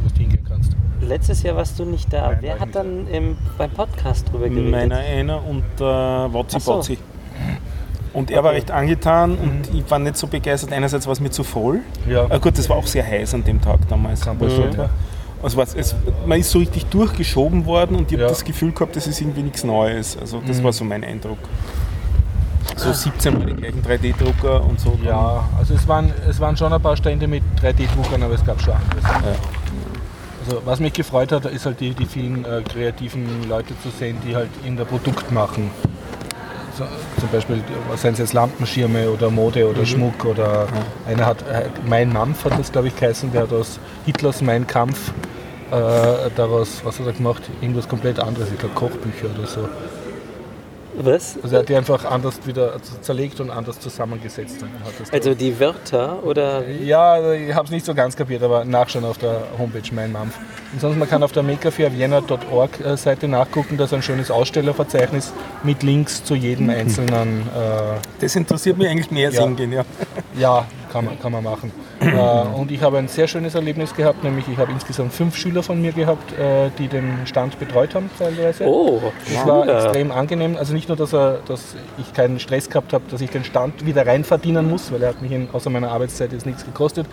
wo du hingehen kannst. Letztes Jahr warst du nicht da. Nein, Wer hat dann im, beim Podcast drüber geredet? meiner einer und äh, Wotzi so. Botzi. Und er war recht angetan und ich war nicht so begeistert. Einerseits war es mir zu voll. Ja. Ah, gut, das war auch sehr heiß an dem Tag damals. Kann passieren, Mhm. ja. Also was, es, man ist so richtig durchgeschoben worden und ich habe Ja. das Gefühl gehabt, das ist irgendwie nichts Neues. Also das Mhm. war so mein Eindruck. So 17 Mal die gleichen 3D-Drucker und so. Ja, also es waren, es waren schon ein paar Stände mit 3D-Druckern, aber es gab schon anderes. Also was mich gefreut hat, ist halt die, die vielen äh, kreativen Leute zu sehen, die halt in der Produkt machen. Zum Beispiel, seien es jetzt Lampenschirme oder Mode oder Schmuck oder einer hat, äh, Mein Mampf hat das glaube ich geheißen, der hat aus Hitlers Mein Kampf äh, daraus, was hat er gemacht? Irgendwas komplett anderes, ich glaube Kochbücher oder so. Was? Also er hat die einfach anders wieder zerlegt und anders zusammengesetzt. Und hat das Also die Wörter oder Ja, also ich habe es nicht so ganz kapiert, aber nachschauen auf der Homepage Mein Mampf. Und sonst man kann auf der makerfairvienna.org äh, Seite nachgucken, da ist ein schönes Ausstellerverzeichnis mit Links zu jedem (laughs) einzelnen. Äh, Das interessiert mich eigentlich mehr, Ja. Singen. Ja. ja, kann man, kann man machen. äh, und ich habe ein sehr schönes Erlebnis gehabt, nämlich ich habe insgesamt fünf Schüler von mir gehabt, äh, die den Stand betreut haben teilweise. Oh, Das war extrem angenehm. Also nicht nur, dass, er, dass ich keinen Stress gehabt habe, dass ich den Stand wieder rein verdienen muss, weil er hat mich in, außer meiner Arbeitszeit jetzt nichts gekostet,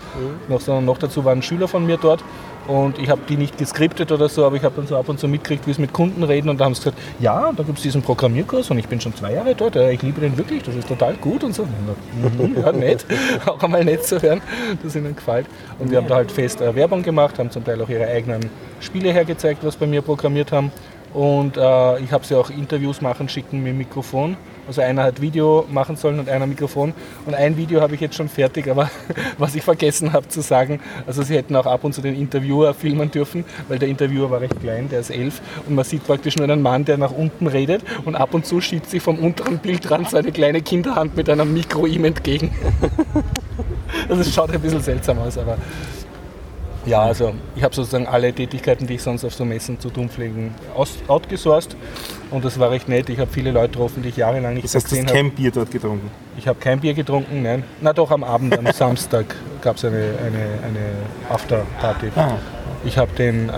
noch, sondern noch dazu waren Schüler von mir dort. Und ich habe die nicht geskriptet oder so, aber ich habe dann so ab und zu mitgekriegt, wie es mit Kunden reden. Und da haben sie gesagt, ja, da gibt es diesen Programmierkurs und ich bin schon zwei Jahre dort. Ich liebe den wirklich, das ist total gut und so. Mhm, ja, nett. (laughs) Auch einmal nett zu hören, dass ihnen gefällt. Und wir haben da halt fest äh, Werbung gemacht, haben zum Teil auch ihre eigenen Spiele hergezeigt, was bei mir programmiert haben. Und äh, ich habe sie auch Interviews machen schicken mit Mikrofon. Also einer hat Video machen sollen und einer Mikrofon. Und ein Video habe ich jetzt schon fertig, aber (laughs) was ich vergessen habe zu sagen, also sie hätten auch ab und zu den Interviewer filmen dürfen, weil der Interviewer war recht klein, der ist elf. Und man sieht praktisch nur einen Mann, der nach unten redet und ab und zu schiebt sich vom unteren Bildrand so eine kleine Kinderhand mit einem Mikro ihm entgegen. (laughs) Also es schaut ein bisschen seltsam aus, aber ja, also ich habe sozusagen alle Tätigkeiten, die ich sonst auf so Messen zu tun pflegen, aus, outgesourced und das war recht nett. Ich habe viele Leute getroffen, die ich jahrelang nicht Das heißt, du gesehen hast habe. kein Bier dort getrunken. Ich habe kein Bier getrunken, nein. Na doch, am Abend, am (laughs) Samstag gab es eine, eine, eine Afterparty. Ah. Ich habe den äh,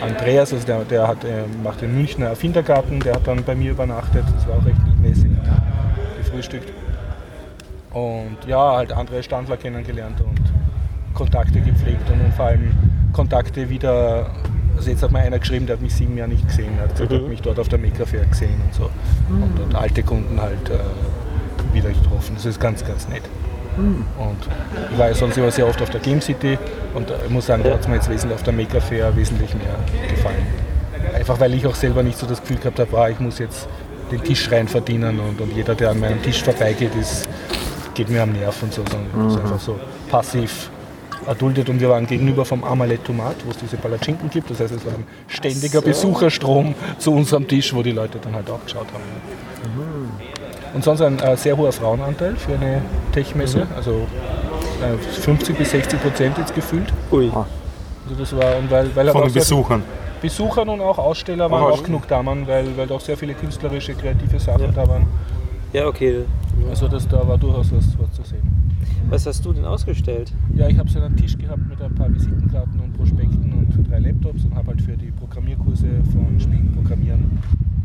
Andreas, also der, der hat, äh, macht den Münchner Erfindergarten, der hat dann bei mir übernachtet. Das war auch recht mäßig gefrühstückt. Und ja, halt andere Standler kennengelernt und Kontakte gepflegt und vor allem Kontakte wieder. Also jetzt hat mir einer geschrieben, der hat mich sieben Jahre nicht gesehen, er hat gesagt, er hat mich dort auf der Maker Fair gesehen und so. Und, und alte Kunden halt äh, wieder getroffen. Das ist ganz, ganz nett. Und ich war ja sonst immer sehr oft auf der Game City und äh, ich muss sagen, da hat es mir jetzt wesentlich auf der Maker Fair wesentlich mehr gefallen. Einfach weil ich auch selber nicht so das Gefühl gehabt habe, ah, ich muss jetzt den Tisch rein verdienen und, und jeder, der an meinem Tisch vorbeigeht, ist, geht mir am Nerv und so, sondern ist einfach so passiv erduldet und wir waren gegenüber vom Amalet Tomat, wo es diese Palatschinken gibt. Das heißt, es war ein ständiger Besucherstrom zu unserem Tisch, wo die Leute dann halt auch geschaut haben. Und sonst ein äh, sehr hoher Frauenanteil für eine Tech-Messe, also äh, 50 bis 60 Prozent jetzt gefühlt. Ui. Also das war, und weil, weil Von auch den Besuchern. Besuchern und auch Aussteller waren Auch auch genug da, waren, weil, weil auch sehr viele künstlerische, kreative Sachen da waren. Ja, okay. Also das, da war durchaus was, was zu sehen. Was hast du denn ausgestellt? Ja, ich habe so einen Tisch gehabt mit ein paar Visitenkarten und Prospekten und drei Laptops und habe halt für die Programmierkurse von Spielen Programmieren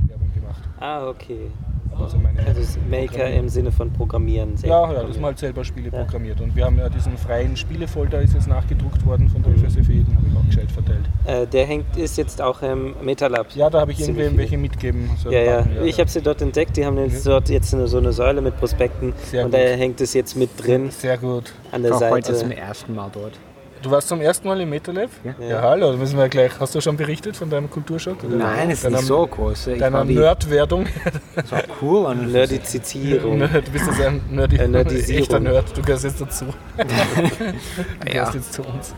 Werbung gemacht. Ah, okay. Also meine Also das Maker im Sinne von Programmieren. Ja, ja, dass man halt selber Spiele Ja. programmiert. Und wir haben ja diesen freien Spielefolder, ist jetzt nachgedruckt worden von der FSFE, den habe ich auch gescheit verteilt. Äh, der hängt, ist jetzt auch im MetaLab. Ja, da habe ich irgendwem welche mitgeben. So Ja, ja. Daten, Ich habe sie dort entdeckt. Die haben jetzt dort jetzt eine, so eine Säule mit Prospekten Sehr und gut. da hängt es jetzt mit drin Sehr gut. an Ich der war heute zum Seite. ersten Mal dort. Du warst zum ersten Mal im MetaLab? Ja. Ja, hallo, da müssen wir gleich. Hast du schon berichtet von deinem Kulturschock? Oder Nein, es ist nicht so groß. Ich Deiner Nerdwerdung. Das war cool. Und (laughs) Nerdizierung. Nerd, du bist jetzt ein Nerdi, Nerdisierung. echter Nerd. Du gehörst jetzt dazu. (laughs) Du ja. gehörst jetzt zu uns.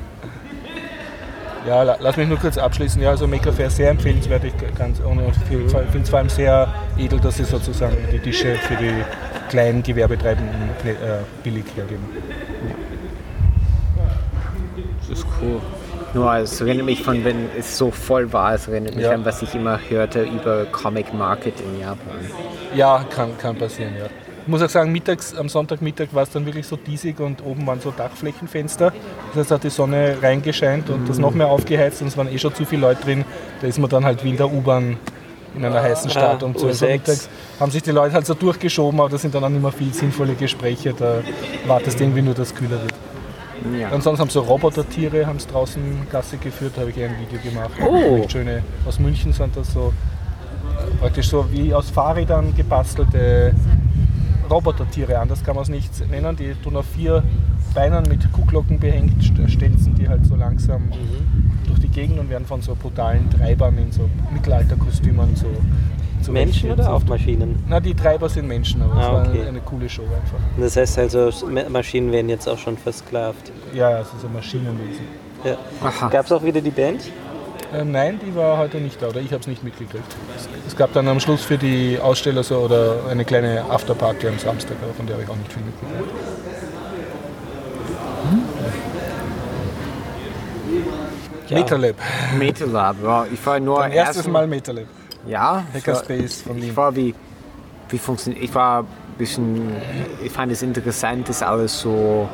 Ja, la- lass mich nur kurz abschließen. Ja, also Maker Fair sehr empfehlenswert. Ich finde es vor allem sehr edel, dass sie sozusagen die Tische für die kleinen Gewerbetreibenden äh, billig hergeben. Das ist cool. Nur es erinnert mich von, wenn es so voll war, es erinnert mich Ja. an, was ich immer hörte über Comic Market in Japan. Ja, kann, kann passieren, ja. Ich muss auch sagen, mittags, am Sonntagmittag war es dann wirklich so diesig und oben waren so Dachflächenfenster. Das heißt, hat die Sonne reingescheint und das noch mehr aufgeheizt und es waren eh schon zu viele Leute drin. Da ist man dann halt wie in der U-Bahn in einer heißen Stadt Ah, um 12 Uhr U6. mittags. Haben sich die Leute halt so durchgeschoben, aber da sind dann auch nicht mehr viel sinnvolle Gespräche. Da wartest du irgendwie nur, dass es kühler wird. Ja. Und sonst haben so Robotertiere haben's draußen Gasse geführt, habe ich ein Video gemacht. Oh. Schöne, aus München sind das so praktisch so wie aus Fahrrädern gebastelte Robotertiere, anders kann man es nicht nennen. Die tun auf vier Beinen mit Kuhglocken behängt, st- stelzen die halt so langsam durch die Gegend und werden von so brutalen Treibern in so Mittelalterkostümen so Menschen oder auch Maschinen? Na, die Treiber sind Menschen, aber es Ah, war okay. eine, eine coole Show einfach. Das heißt also, Ma- Maschinen werden jetzt auch schon versklavt. Ja, es ist ein Maschinenwesen. Ja. Aha. Gab es auch wieder die Band? Äh, nein, die war heute nicht da oder ich habe es nicht mitgekriegt. Es, gab dann am Schluss für die Aussteller so oder eine kleine Afterparty am Samstag, aber von der habe ich auch nicht viel mitgekriegt. Ja. Metalab. Metalab, ja. Ich war nur Mein erstes erst- Mal Metalab. Ja, ich war- Hackerspace von Ich Wien. war wie, wie funktioniert. Ich war ein bisschen, ich fand es interessant, das alles so,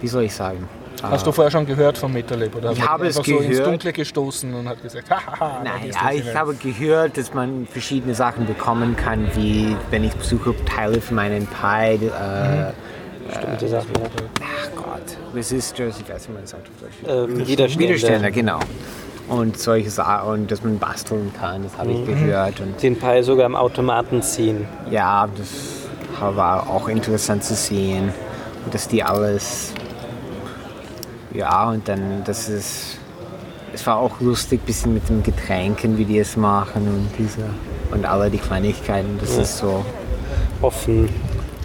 wie soll ich sagen? Hast du vorher schon gehört vom Metalab? Oder Ich habe es einfach so ins gehört. Dunkle gestoßen und hat gesagt. (laughs) Nein, ja, das ich habe gehört, dass man verschiedene Sachen bekommen kann, wie wenn ich besuche Teile von meinen Pi, äh, Bestimmte Sachen. Ja. ach Gott, Resistors, ich weiß nicht, wie man das sagt auf Deutsch. Ähm, Widerstände. Widerstände, genau. Und solche Sachen, und dass man basteln kann, das habe ich gehört. Und Den Pi sogar am Automaten ziehen. ja, das war auch interessant zu sehen. Und dass die alles, ja, und dann, das ist, es war auch lustig, bisschen mit den Getränken, wie die es machen und diese, und alle die Kleinigkeiten, das ist so. Offen.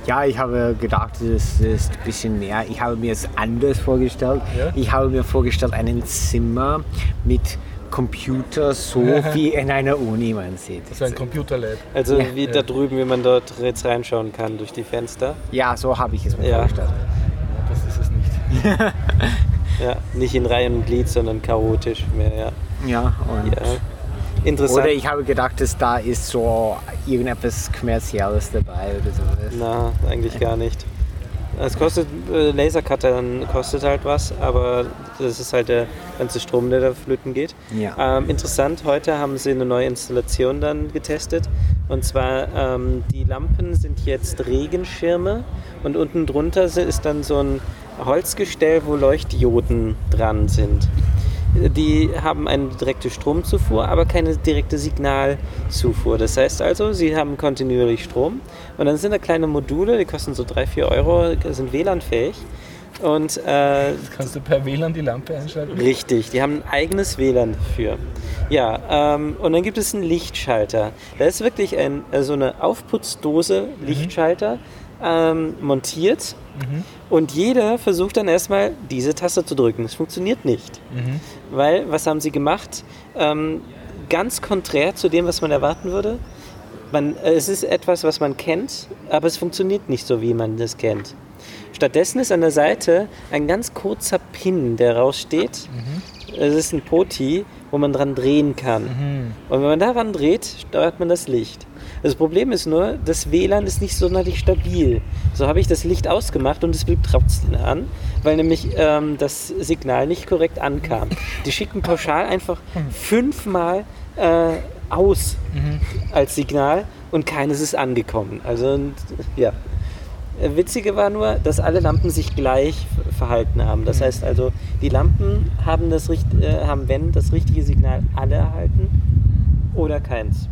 Ja, ich habe gedacht, es ist ein bisschen mehr. Ich habe mir es anders vorgestellt. Ja? Ich habe mir vorgestellt, ein Zimmer mit Computer, so (laughs) wie in einer Uni man sieht. Das ist ein Computerlab. Also Ja. wie da drüben, wie man dort jetzt reinschauen kann durch die Fenster. Ja, so habe ich es mir Ja. vorgestellt. Das ist es nicht. (laughs) Ja, nicht in Reihe und Glied, sondern chaotisch mehr, ja. Ja, und ja. Interessant. Oder ich habe gedacht, dass da ist so irgendetwas Kommerzielles dabei oder sowas. Na, eigentlich gar nicht. Es kostet, äh, Lasercuttern kostet halt was, aber das ist halt der ganze Strom, der da flöten geht. Ja. Ähm, interessant, heute haben sie eine neue Installation dann getestet. Und zwar, ähm, die Lampen sind jetzt Regenschirme und unten drunter ist dann so ein Holzgestell, wo Leuchtdioden dran sind. Die haben eine direkte Stromzufuhr, aber keine direkte Signalzufuhr. Das heißt also, sie haben kontinuierlich Strom und dann sind da kleine Module, die kosten so 3, 4 Euro, sind WLAN-fähig. Und äh, Kannst du per WLAN die Lampe einschalten? Richtig, die haben ein eigenes WLAN dafür. Ja, ähm, und dann gibt es einen Lichtschalter. Da ist wirklich ein, äh, so eine Aufputzdose Lichtschalter ähm, montiert. Und jeder versucht dann erstmal diese Taste zu drücken. Es funktioniert nicht. Weil, was haben sie gemacht? Ähm, ganz konträr zu dem, was man erwarten würde. Man, äh, es ist etwas, was man kennt, aber es funktioniert nicht so, wie man das kennt. Stattdessen ist an der Seite ein ganz kurzer Pin, der raussteht. Es ist ein Poti, wo man dran drehen kann. Und wenn man daran dreht, steuert man das Licht. Das Problem ist nur, das WLAN ist nicht sonderlich stabil. So habe ich das Licht ausgemacht und es blieb trotzdem an, weil nämlich ähm, das Signal nicht korrekt ankam. Die schicken pauschal einfach fünfmal äh, aus als Signal und keines ist angekommen. Also und, ja. Äh, Witzige war nur, dass alle Lampen sich gleich verhalten haben. Das heißt also, die Lampen haben, das, äh, haben wenn das richtige Signal alle erhalten oder keins.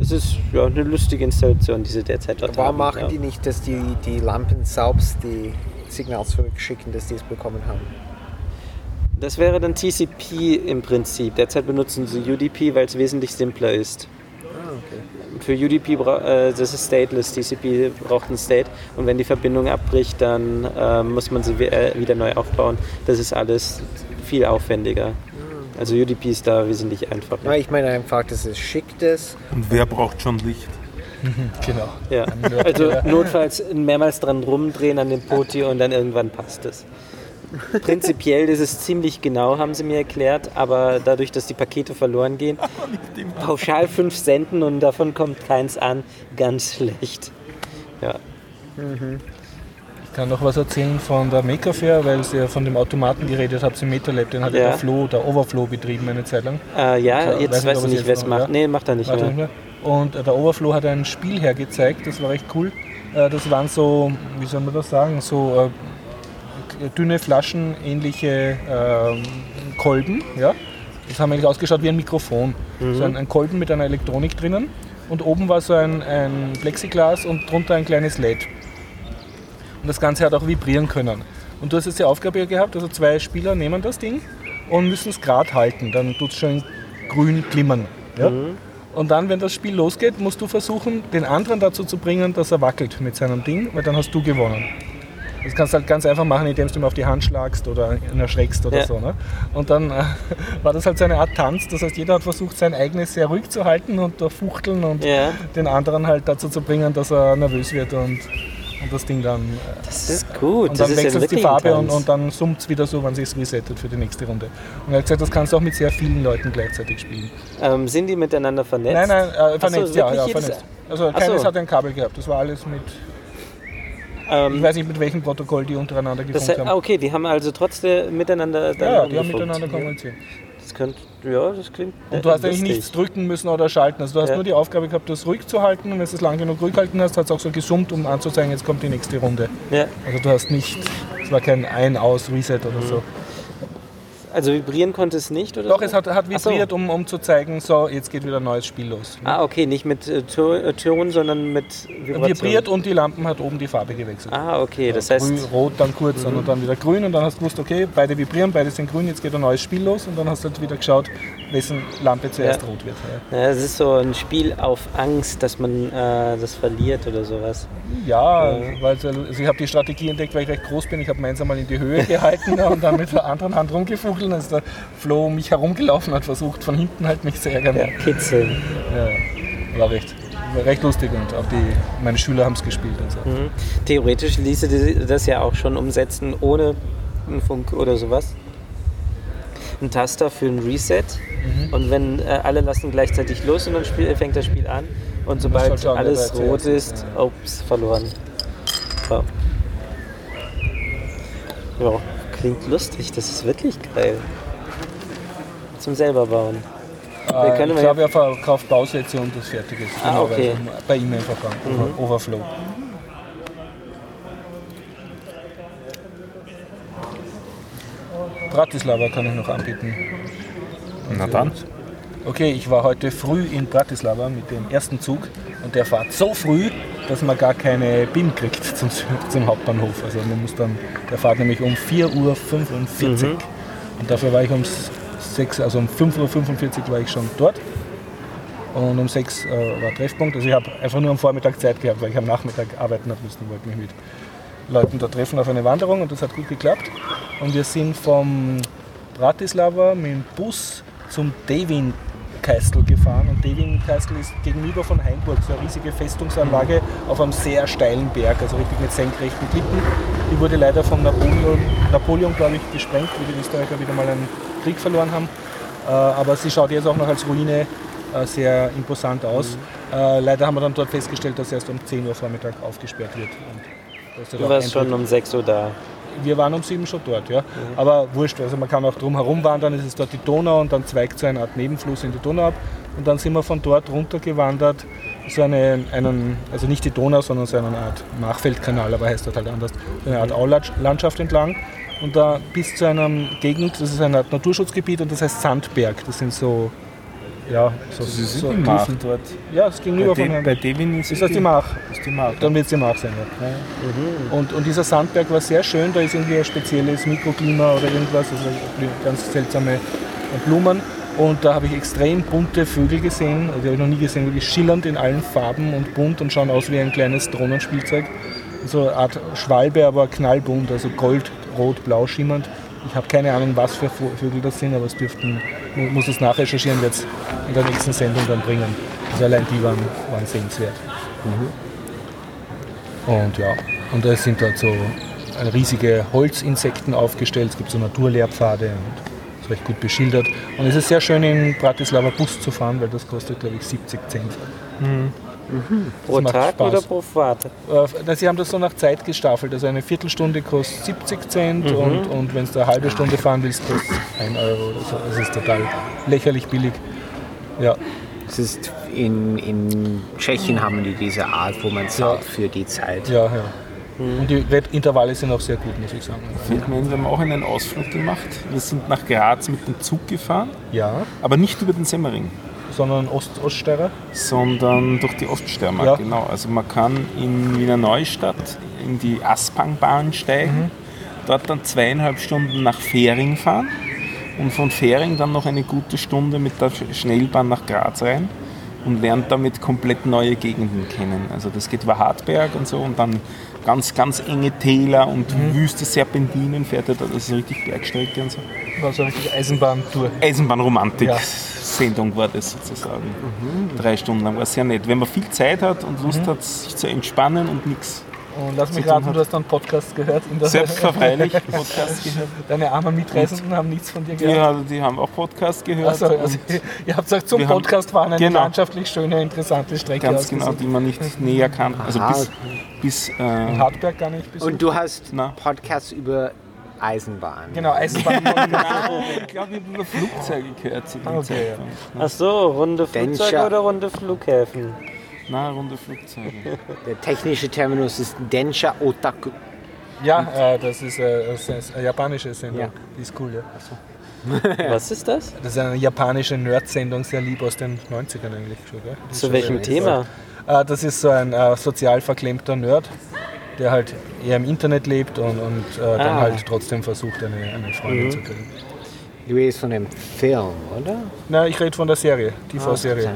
Es ist ja eine lustige Installation, die sie derzeit dort Warum haben. machen ja. die nicht, dass die, die Lampen selbst die Signal zurückschicken, dass die es bekommen haben? Das wäre dann TCP im Prinzip. Derzeit benutzen sie UDP, weil es wesentlich simpler ist. Ah, okay. für UDP, äh, das ist stateless, TCP braucht ein State und wenn die Verbindung abbricht, dann äh, muss man sie äh, wieder neu aufbauen. Das ist alles viel aufwendiger. Also UDP ist da wesentlich einfacher. Ja, ich meine einfach, das ist schick das. Und wer braucht schon Licht? (laughs) Genau. Ja. Also notfalls mehrmals dran rumdrehen an dem Poti und dann irgendwann passt es. Prinzipiell ist es ziemlich genau, haben sie mir erklärt, aber dadurch, dass die Pakete verloren gehen, (laughs) pauschal fünf senden und davon kommt keins an, ganz schlecht. Ja. Ich kann noch was erzählen von der Maker Fair, weil ihr von dem Automaten geredet habt im MetaLab. Den hat ja. Ja. der Flo, der Overflow betrieben eine Zeit lang. Äh, ja, jetzt weiß ich nicht, wer es macht. ja? Nee, macht er nicht Warte mehr. Und äh, der Overflow hat ein Spiel hergezeigt, das war recht cool. Äh, Das waren so, wie soll man das sagen, so äh, dünne Flaschen, ähnliche ähm, Kolben. Ja? Das haben eigentlich ausgeschaut wie ein Mikrofon. So ein, ein Kolben mit einer Elektronik drinnen. Und oben war so ein, ein Plexiglas und drunter ein kleines LED. Und das Ganze hat auch vibrieren können. Und du hast jetzt die Aufgabe gehabt, also zwei Spieler nehmen das Ding und müssen es gerade halten. Dann tut es schon grün glimmern. Ja? Und dann, wenn das Spiel losgeht, musst du versuchen, den anderen dazu zu bringen, dass er wackelt mit seinem Ding, weil dann hast du gewonnen. Das kannst du halt ganz einfach machen, indem du ihm auf die Hand schlagst oder ihn erschreckst oder Ja. so. Ne? Und dann äh, (laughs) war das halt so eine Art Tanz. Das heißt, jeder hat versucht, sein eigenes sehr ruhig zu halten und da fuchteln und Ja, den anderen halt dazu zu bringen, dass er nervös wird und, und das Ding dann. Äh, das ist gut. und dann ist ja wechselt die Farbe und, und dann summt es wieder so, wenn es resettet für die nächste Runde. Und er hat gesagt, das kannst du auch mit sehr vielen Leuten gleichzeitig spielen. ähm, sind die miteinander vernetzt? Nein, nein, äh, vernetzt, ja, wirklich ja, jedes- vernetzt. Also keines so. hat ein Kabel gehabt. Das war alles mit, ich Ähm, weiß nicht mit welchem Protokoll die untereinander das, gefunkt haben. okay, die haben also trotzdem miteinander Ja, ja, die haben miteinander kommuniziert. Das könnte, ja, das klingt Und du hast eigentlich nichts drücken müssen oder schalten. Also du hast Ja. nur die Aufgabe gehabt, das ruhig zu halten. Und wenn du es lang genug ruhig halten hast, hat es auch so gesummt, um anzuzeigen, jetzt kommt die nächste Runde. Ja, Also du hast nicht, es war kein Ein-Aus-Reset oder so. Also vibrieren konnte es nicht, oder? Doch, es hat, hat Ach so. vibriert, um, um zu zeigen, so, jetzt geht wieder ein neues Spiel los. Ah, okay, nicht mit äh, Tö- äh, Ton, sondern mit Vibration. Vibriert und die Lampen hat oben die Farbe gewechselt. Ah, okay, das Grün, heißt, Mhm. rot, dann kurz und dann wieder grün und dann hast du gewusst, okay, beide vibrieren, beide sind grün, jetzt geht ein neues Spiel los und dann hast du halt wieder geschaut, wessen Lampe zuerst Ja. rot wird. ja, es ist so ein Spiel auf Angst, dass man äh, das verliert oder sowas. Ja, weil also ich habe die Strategie entdeckt, weil ich recht groß bin. Ich habe meins einmal in die Höhe (laughs) gehalten und dann mit der anderen Hand rumgefuchtelt. Ist der Flo um mich herumgelaufen hat versucht, von hinten halt mich zu ärgern. Ja, kitzeln. Ja, war recht, recht lustig und auch die, meine Schüler haben es gespielt und so. Mhm. Theoretisch ließe das ja auch schon umsetzen ohne einen Funk oder sowas. Ein Taster für ein Reset Mhm. und wenn äh, alle lassen gleichzeitig los und dann spiel, fängt das Spiel an und sobald schauen, alles rot ist, ups, verloren. Ja. ja, klingt lustig, das ist wirklich geil. Zum selber bauen. Äh, ich glaube, er verkauft Bausätze und das fertig ist. Ah, okay. Bei ihm einfach an, Over- Overflow. Bratislava kann ich noch anbieten. Na dann. Okay, ich war heute früh in Bratislava mit dem ersten Zug und der fährt so früh, dass man gar keine BIM kriegt zum, zum Hauptbahnhof. Also man muss dann, der fährt nämlich um 4.45 Uhr und dafür war ich um 6, also um 5.45 Uhr war ich schon dort und um 6 äh, war Treffpunkt. Also ich habe einfach nur am Vormittag Zeit gehabt, weil ich am Nachmittag arbeiten habe müssen, wollte mich mit Leuten da treffen auf eine Wanderung und das hat gut geklappt. Und wir sind vom Bratislava mit dem Bus zum Devin Keistel gefahren und Devin Keistel ist gegenüber von Heimburg, so eine riesige Festungsanlage auf einem sehr steilen Berg, also richtig mit senkrechten Klippen. Die wurde leider von Napoleon, Napoleon glaube ich, gesprengt, wie die Österreicher wieder mal einen Krieg verloren haben. Äh, aber sie schaut jetzt auch noch als Ruine äh, sehr imposant aus. Äh, leider haben wir dann dort festgestellt, dass erst um 10 Uhr Vormittag aufgesperrt wird. Du warst schon um 6 Uhr da. Wir waren um sieben schon dort, ja. Aber wurscht, also man kann auch drum herum wandern, es ist dort die Donau und dann zweigt so eine Art Nebenfluss in die Donau ab. Und dann sind wir von dort runtergewandert, so eine, einen, also nicht die Donau, sondern so eine Art Machfeldkanal, aber heißt dort halt anders, so eine Art Aulandschaft entlang. Und da bis zu einer Gegend, das ist eine Art Naturschutzgebiet und das heißt Sandberg. Das sind so, ja, so, Das ist so die Mach dort. Ja, das gegenüber Bei, von De einem bei Devin ist, ist das die Mach? ist die Mach. Dann wird es die Mach sein. Ja. Und, und dieser Sandberg war sehr schön, da ist irgendwie ein spezielles Mikroklima oder irgendwas, also ganz seltsame Blumen. Und da habe ich extrem bunte Vögel gesehen, die habe ich noch nie gesehen, wirklich schillernd in allen Farben und bunt und schauen aus wie ein kleines Drohnenspielzeug. So eine Art Schwalbe, aber knallbunt, also gold, rot, blau schimmernd. Ich habe keine Ahnung, was für Vögel das sind, aber es dürften, mu- muss es nachrecherchieren, wird es in der nächsten Sendung dann bringen. Also allein die waren, waren sehenswert. Und ja, und es sind dort so riesige Holzinsekten aufgestellt, es gibt so Naturlehrpfade und ist recht gut beschildert. Und es ist sehr schön in Bratislava Bus zu fahren, weil das kostet glaube ich 70 Cent. Pro macht Tag Spaß. oder pro Fahrt? Äh, Sie haben das so nach Zeit gestaffelt. Also eine Viertelstunde kostet 70 Cent und, und wenn du eine halbe Stunde fahren willst, kostet es 1 Euro oder so. Es ist total lächerlich billig. Ja, Es ist in, in Tschechien haben die diese Art, wo man zahlt für die Zeit. ja, ja. Und die Intervalle sind auch sehr gut, muss ich sagen. Fällt mir ein, wir haben auch einen Ausflug gemacht. Wir sind nach Graz mit dem Zug gefahren, Ja, aber nicht über den Semmering, sondern Ost Oststeirer. sondern durch die Oststeiermark. Ja. Genau. Also man kann in Wiener Neustadt in die Aspangbahn steigen, dort dann zweieinhalb Stunden nach Fähring fahren und von Fähring dann noch eine gute Stunde mit der Schnellbahn nach Graz rein und lernt damit komplett neue Gegenden kennen. Also das geht über Hartberg und so und dann ganz, ganz enge Täler und wüste Serpentinen fährt er da, das ist richtig Bergstrecke und so. War so eine Eisenbahntour. Eisenbahnromantik-Sendung war das sozusagen. Drei Stunden lang war sehr nett. Wenn man viel Zeit hat und Lust hat, sich zu entspannen und nichts. Und lass mich raten, hat- du hast dann Podcast gehört. In der Selbstverfreilich (laughs) Podcast gehört. Deine armen Mitreisenden haben nichts von dir gehört. Ja, die haben auch Podcast gehört. Also, also, (laughs) ihr habt gesagt, zum Podcast fahren eine Genau. landschaftlich schöne, interessante Strecke ganz genau, die man nicht (laughs) näher kann. Also Aha. bis, bis äh, In Hartberg gar nicht besucht. Und du hast Na. Podcasts über Eisenbahn. genau, Eisenbahn. ich glaube, ich habe über Flugzeuge gehört zu dem Okay, Zeitpunkt. Ach so, runde Denscher. Flugzeuge oder runde Flughäfen? Na, runde Flugzeuge. (laughs) Der technische Terminus ist Densha Otaku. ja, äh, das ist äh, eine japanische Sendung. Ja. Die ist cool, ja. (laughs) Was ist das? Das ist eine japanische Nerd-Sendung, sehr lieb aus den 90ern eigentlich schon. Gell? Die Zu schon welchem Thema? Äh, Das ist so ein äh, sozial verklemmter Nerd, der halt eher im Internet lebt und, und äh, dann Ah. halt trotzdem versucht, eine, eine Freundin zu kriegen. Du redest von dem Film, oder? Na, ich rede von der Serie, Ah, TV-Serie.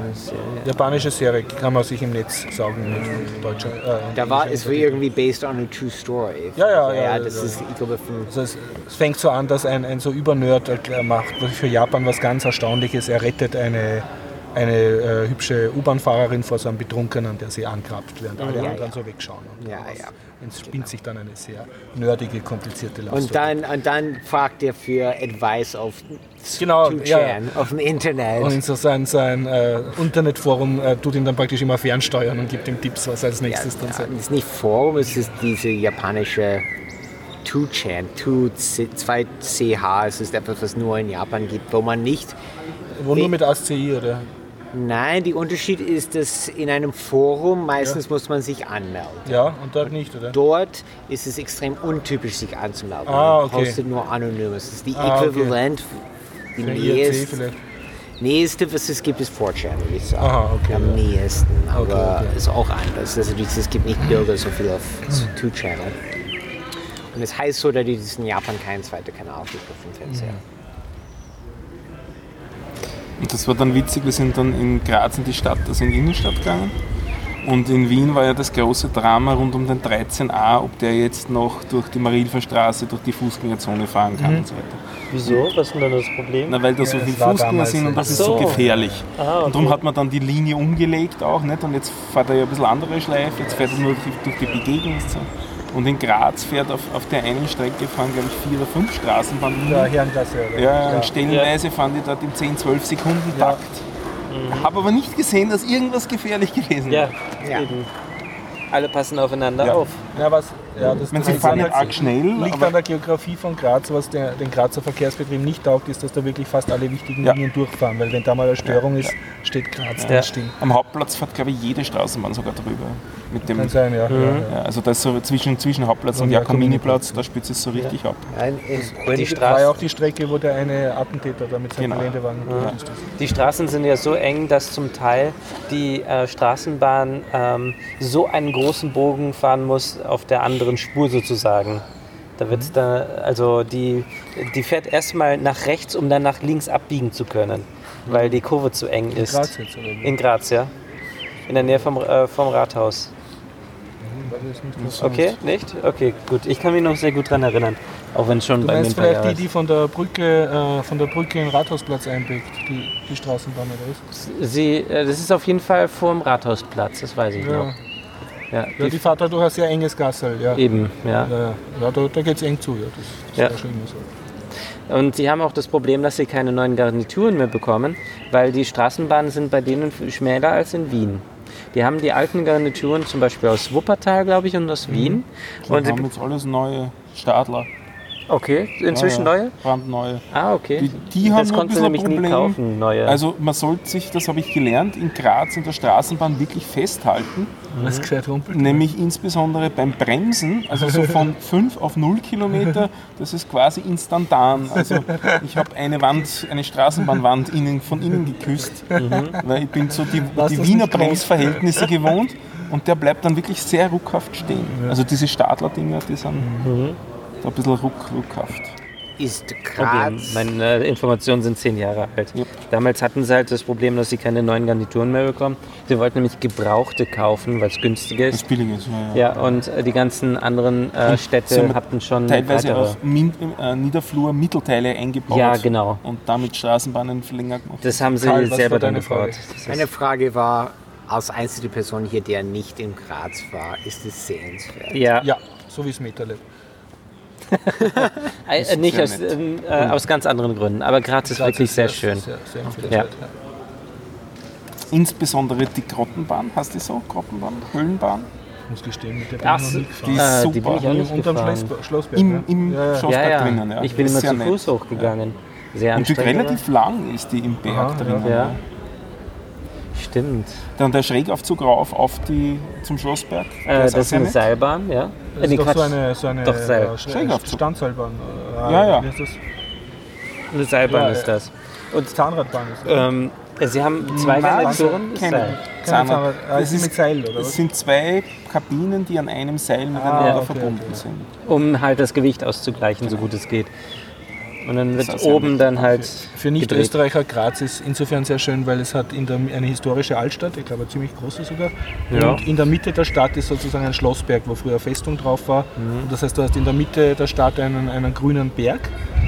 Japanische Serie kann man sich im Netz saugen mit deutscher. Äh, Da war es war irgendwie based on a true story. Ja, ja, ja, ja, das ja. ist, ich glaube, von Also es, es fängt so an, dass ein, ein so Übernerd äh, macht für Japan was ganz Erstaunliches. Er rettet eine, eine äh, hübsche U-Bahn-Fahrerin vor so einem Betrunkenen, der sie ankrappt, während alle Ja, anderen ja. so wegschauen. Und Ja, ja. entspinnt sich dann eine sehr nerdige, komplizierte Love Und dann, und dann fragt er für Advice auf Genau, 2chan, ja, auf dem Internet. Und in so sein, sein äh, Internetforum äh, tut ihn dann praktisch immer fernsteuern und gibt ihm Tipps, was als nächstes dann sagt. es ist nicht Forum, es ist diese japanische 2chan, 2CH, es ist etwas, was nur in Japan gibt, wo man nicht Wo nur mit ASCII oder? Nein, der Unterschied ist, dass in einem Forum meistens muss man sich anmelden. Ja, und dort nicht, oder? Dort ist es extrem untypisch, sich anzumelden. Ah, Man okay. postet nur anonym. Es ist die Ah, okay. Äquivalent, die Für IRC nächste, nächste, was es gibt, ist 4chan, würde ich sagen. Aha, okay, Am ja. nächsten, aber Okay, okay. ist auch anders. Also es gibt nicht Bürger so viel auf 2channel. Und es heißt so, dass es in Japan keinen zweiten Kanal gibt auf dem Fernseher. Mhm. Und das war dann witzig, wir sind dann in Graz in die Stadt, also in die Innenstadt gegangen. Und in Wien war ja das große Drama rund um den 13a, ob der jetzt noch durch die Marilferstraße, durch die Fußgängerzone fahren kann und so weiter. Wieso? Was ist denn dann das Problem? Na, weil da so Ja, viele Fußgänger sind und das ist so so. gefährlich. Ah, okay. Und darum hat man dann die Linie umgelegt auch nicht und jetzt fährt er ja ein bisschen andere Schleife, jetzt fährt er nur durch, durch die Begegnungszone. Und in Graz fährt auf, auf der einen Strecke fahren, glaube ich, vier oder fünf Straßenbahnlinien. Der Herrengasse, oder? Ja, und stellenweise fahren die dort im 10, 12 Sekunden Takt. Habe aber nicht gesehen, dass irgendwas gefährlich gewesen Ja, Ja. eben. Alle passen aufeinander Ja. auf. Ja, was, ja, das meine, sie fahren liegt nicht arg schnell, Liegt aber an der Geografie von Graz, was der, den Grazer Verkehrsbetrieb nicht taugt, ist, dass da wirklich fast alle wichtigen Ja. Linien durchfahren. Weil wenn da mal eine Störung ist, steht Graz Ja. dann still. am Hauptplatz fährt, glaube ich, jede Straßenbahn sogar drüber. Mit dem, Kann sein, ja. ja, ja. ja, also das ist so zwischen, zwischen Hauptplatz und Und Jakominiplatz, da spitzt es so richtig ab. Ein- in- Und die, Das war ja auch die Strecke, wo der eine Attentäter da mit seinem Genau. Geländewagen ist. die Straßen sind ja so eng, dass zum Teil die äh, Straßenbahn ähm, so einen großen Bogen fahren muss auf der anderen Spur sozusagen. Da wird's da, also die, die fährt erstmal nach rechts, um dann nach links abbiegen zu können. weil die Kurve zu eng ist. Graz jetzt, oder? wie? In Graz, ja. In der Nähe vom, äh, vom Rathaus. Klar. Okay, nicht? Okay, gut. Ich kann mich noch sehr gut dran erinnern. Auch wenn es schon Du bei mir ein meinst vielleicht die, die von der Brücke, äh, von der Brücke in den Rathausplatz einbiegt, die, die Straßenbahn oder was? ist. Sie, äh, das ist auf jeden Fall vor dem Rathausplatz, das weiß ich Ja. noch. Ja, Ja, die fahrt durch ein sehr enges Gassel, ja. eben, ja. Ja, ja. da, da geht es eng zu, ja. Das, das Ja. war schon immer so. Und sie haben auch das Problem, dass sie keine neuen Garnituren mehr bekommen, weil die Straßenbahnen sind bei denen schmäler als in Wien. Die haben die alten Garnituren zum Beispiel aus Wuppertal, glaube ich, und aus Wien. Und Und wir sie, haben jetzt alles neue Stadler. Okay, inzwischen Ja, ja, neue? Brandneue. Ah, okay. Die, die haben das nur ein konntest du nämlich nie Problem. kaufen, neue. Also man sollte sich, das habe ich gelernt, in Graz in der Straßenbahn wirklich festhalten. Was gescheit rumpelt. Nämlich insbesondere beim Bremsen, also so von (laughs) 5 auf 0 Kilometer, das ist quasi instantan. Also ich habe eine Wand, eine Straßenbahnwand innen, von innen geküsst, weil ich bin so die, die Wiener? Bremsverhältnisse gewohnt und der bleibt dann wirklich sehr ruckhaft stehen. Also diese Stadler-Dinger, die sind da ein bisschen ruck, ruckhaft. Ist Okay, Graz. meine äh, Informationen sind zehn Jahre alt. Yep. Damals hatten sie halt das Problem, dass sie keine neuen Garnituren mehr bekommen. Sie wollten nämlich Gebrauchte kaufen, weil es günstiger Das ist. Billige ist, ja, ja. Ja, und äh, die ganzen anderen äh, Städte sind hatten schon Teilweise weitere. auch Min äh, Niederflur-Mittelteile eingebaut. Ja, genau. Und damit Straßenbahnen verlängert gemacht. Das haben sie Karl, selber dann gebaut. Das Meine Frage war, als einzige Person hier, der nicht in Graz war, ist es sehenswert. Ja, Ja, so wie es Meterlab. Äh, ist nicht sehr aus, nett. äh, aus ganz anderen Gründen. Aber Graz ist wirklich sehr das schön. ist Sehr, sehr. Ja. Insbesondere die Grottenbahn, heißt die so? Grottenbahn? Höhlenbahn? Ich muss gestehen, mit der bin ich noch nie die ist äh, die bin super. ich auch nicht Unterm gefahren. Schloss, Schlossberg. Im, ne? im ja, ja. Schlossberg Ja, ja. drinnen. Ja. Ich bin Ist immer sehr zu. Fuß hochgegangen. Sehr Und die relativ lang ist die im Berg Aha, ja. drinnen. Ja. Stimmt. Dann der Schrägaufzug rauf auf die, zum Schlossberg. Äh, das ist eine. Seilbahn, ja. Das Äh, ist doch so eine, so eine Doch, Seil. äh, Sch- Schrägaufzug. Standseilbahn. äh, Ja, ja. Wie heißt das? Eine Seilbahn Ja, ist das. Und Zahnradbahn ist das. Ähm, sie haben zwei Nein, Garnituren. keine. Keine Zahnrad. Zahnrad. Ah, Das ist mit Seil, oder Es sind zwei Kabinen, die an einem Seil miteinander ja, okay, verbunden okay. sind. um halt das Gewicht auszugleichen, so gut es geht. Und dann wird ja oben nett. dann halt Für gedreht. Nicht-Österreicher Graz ist insofern sehr schön, weil es hat in der, eine historische Altstadt, ich glaube eine ziemlich große sogar. Ja. Und in der Mitte der Stadt ist sozusagen ein Schlossberg, wo früher Festung drauf war. Mhm. Und das heißt, du hast in der Mitte der Stadt einen, einen grünen Berg,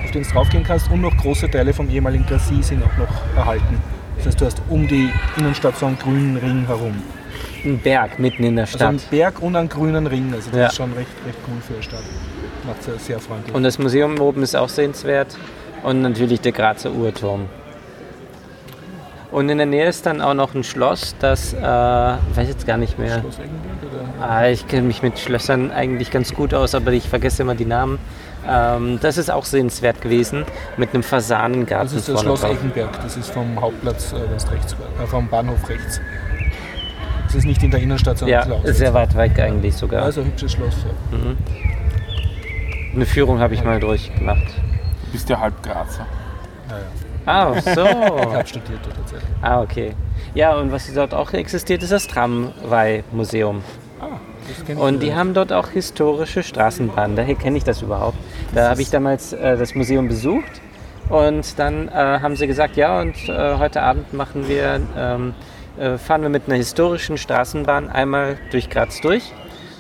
auf den du draufgehen kannst und noch große Teile vom ehemaligen Glacis sind auch noch erhalten. Das heißt, du hast um die Innenstadt so einen grünen Ring herum. Ein Berg mitten in der Also Stadt. einen Berg und einen grünen Ring. Also das Ja. ist schon recht, recht cool für eine Stadt. Macht sehr, sehr freundlich. Und das Museum oben ist auch sehenswert. Und natürlich der Grazer Uhrturm. Und in der Nähe ist dann auch noch ein Schloss, das, äh, weiß jetzt gar nicht mehr. Schloss Eggenberg oder? Ah, ich kenne mich mit Schlössern eigentlich ganz gut aus, aber ich vergesse immer die Namen. Ähm, das ist auch sehenswert gewesen, mit einem Fasanengarten Das ist das Schloss drauf. Eggenberg. Das ist vom Hauptplatz, äh, es rechts äh, vom Bahnhof rechts. Das ist nicht in der Innenstadt, sondern Ja, sehr weit weg eigentlich sogar. Also ein hübsches Schloss. Ja. Eine Führung habe ich mal durchgemacht. Du bist ja halb Grazer. Ah, (laughs) Ich so. habe studiert dort tatsächlich. ah, okay. Ja, und was dort auch existiert, ist das Tramway-Museum. Ich Und die haben dort auch historische Straßenbahnen. Daher kenne ich das überhaupt. Da habe ich damals äh, das Museum besucht und dann äh, haben sie gesagt, ja, und äh, heute Abend machen wir, ähm, äh, fahren wir mit einer historischen Straßenbahn einmal durch Graz durch.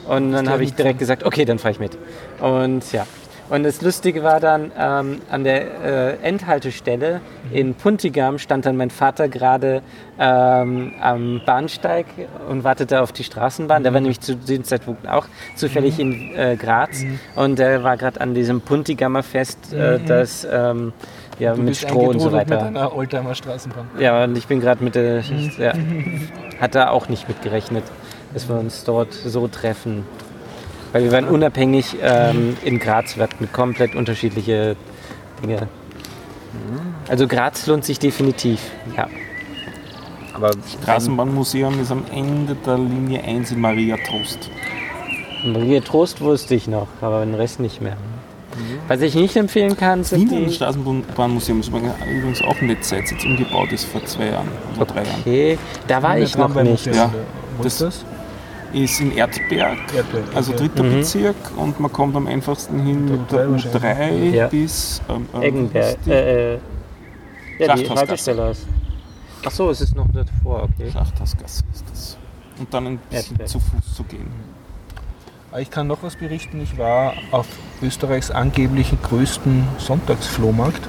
Und dann habe ich direkt gesagt, okay, dann fahre ich mit. Und ja. Und das Lustige war dann, ähm, an der äh, Endhaltestelle in Puntigam stand dann mein Vater gerade ähm, am Bahnsteig und wartete auf die Straßenbahn. Der war nämlich zu dem Zeitpunkt auch zufällig in äh, Graz und der war gerade an diesem Puntigammer Fest, äh, das ähm, ja, mit Stroh und so weiter. mit einer Oldtimer Straßenbahn. Ja, und ich bin gerade mit der. Ja, hat da auch nicht mit gerechnet, dass wir uns dort so treffen. Weil wir waren unabhängig ähm, in Graz, wir hatten komplett unterschiedliche Dinge. Also Graz lohnt sich definitiv. Ja. Aber Straßenbahnmuseum ist am Ende der Linie 1 in Maria Trost. Maria Trost wusste ich noch, aber den Rest nicht mehr. Was ich nicht empfehlen kann, sind Wiener die. Straßenbahnmuseum ist übrigens auch nicht seit es jetzt umgebaut ist, vor zwei Jahren oder drei Jahren. Okay, da war ich noch nicht. Ja, Wo das- ist das? Ist in Erdberg, Erdberg, also dritter Bezirk und man kommt am einfachsten hin mit der U3 U3 Ja. bis ähm, ähm, Eggenberg. ist die- Äh, äh, ja, die Schlachthausgasse. Haltestelle aus. Ach so, es ist noch davor, okay. Schachthausgasse ist das. Und dann ein bisschen Erdbeer. zu Fuß zu gehen. Ich kann noch was berichten. Ich war auf Österreichs angeblichen größten Sonntagsflohmarkt.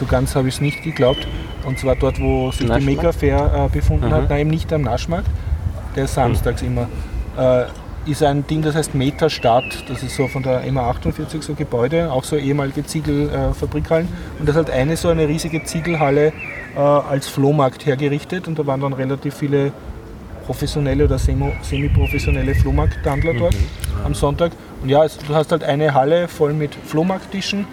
So ganz habe ich es nicht geglaubt. Und zwar dort, wo sich die Naschmarkt? Mega Fair äh, befunden Mhm. hat. Nein, eben nicht am Naschmarkt. Der ist samstags immer. Äh, ist ein Ding, das heißt Metastadt. Das ist so von der MA48 so Gebäude, auch so ehemalige Ziegelfabrikhallen. Äh, und das hat eine so eine riesige Ziegelhalle äh, als Flohmarkt hergerichtet. Und da waren dann relativ viele professionelle oder semi- semi-professionelle Flohmarkthandler dort am Sonntag. Und ja, es, du hast halt eine Halle voll mit Flohmarkttischen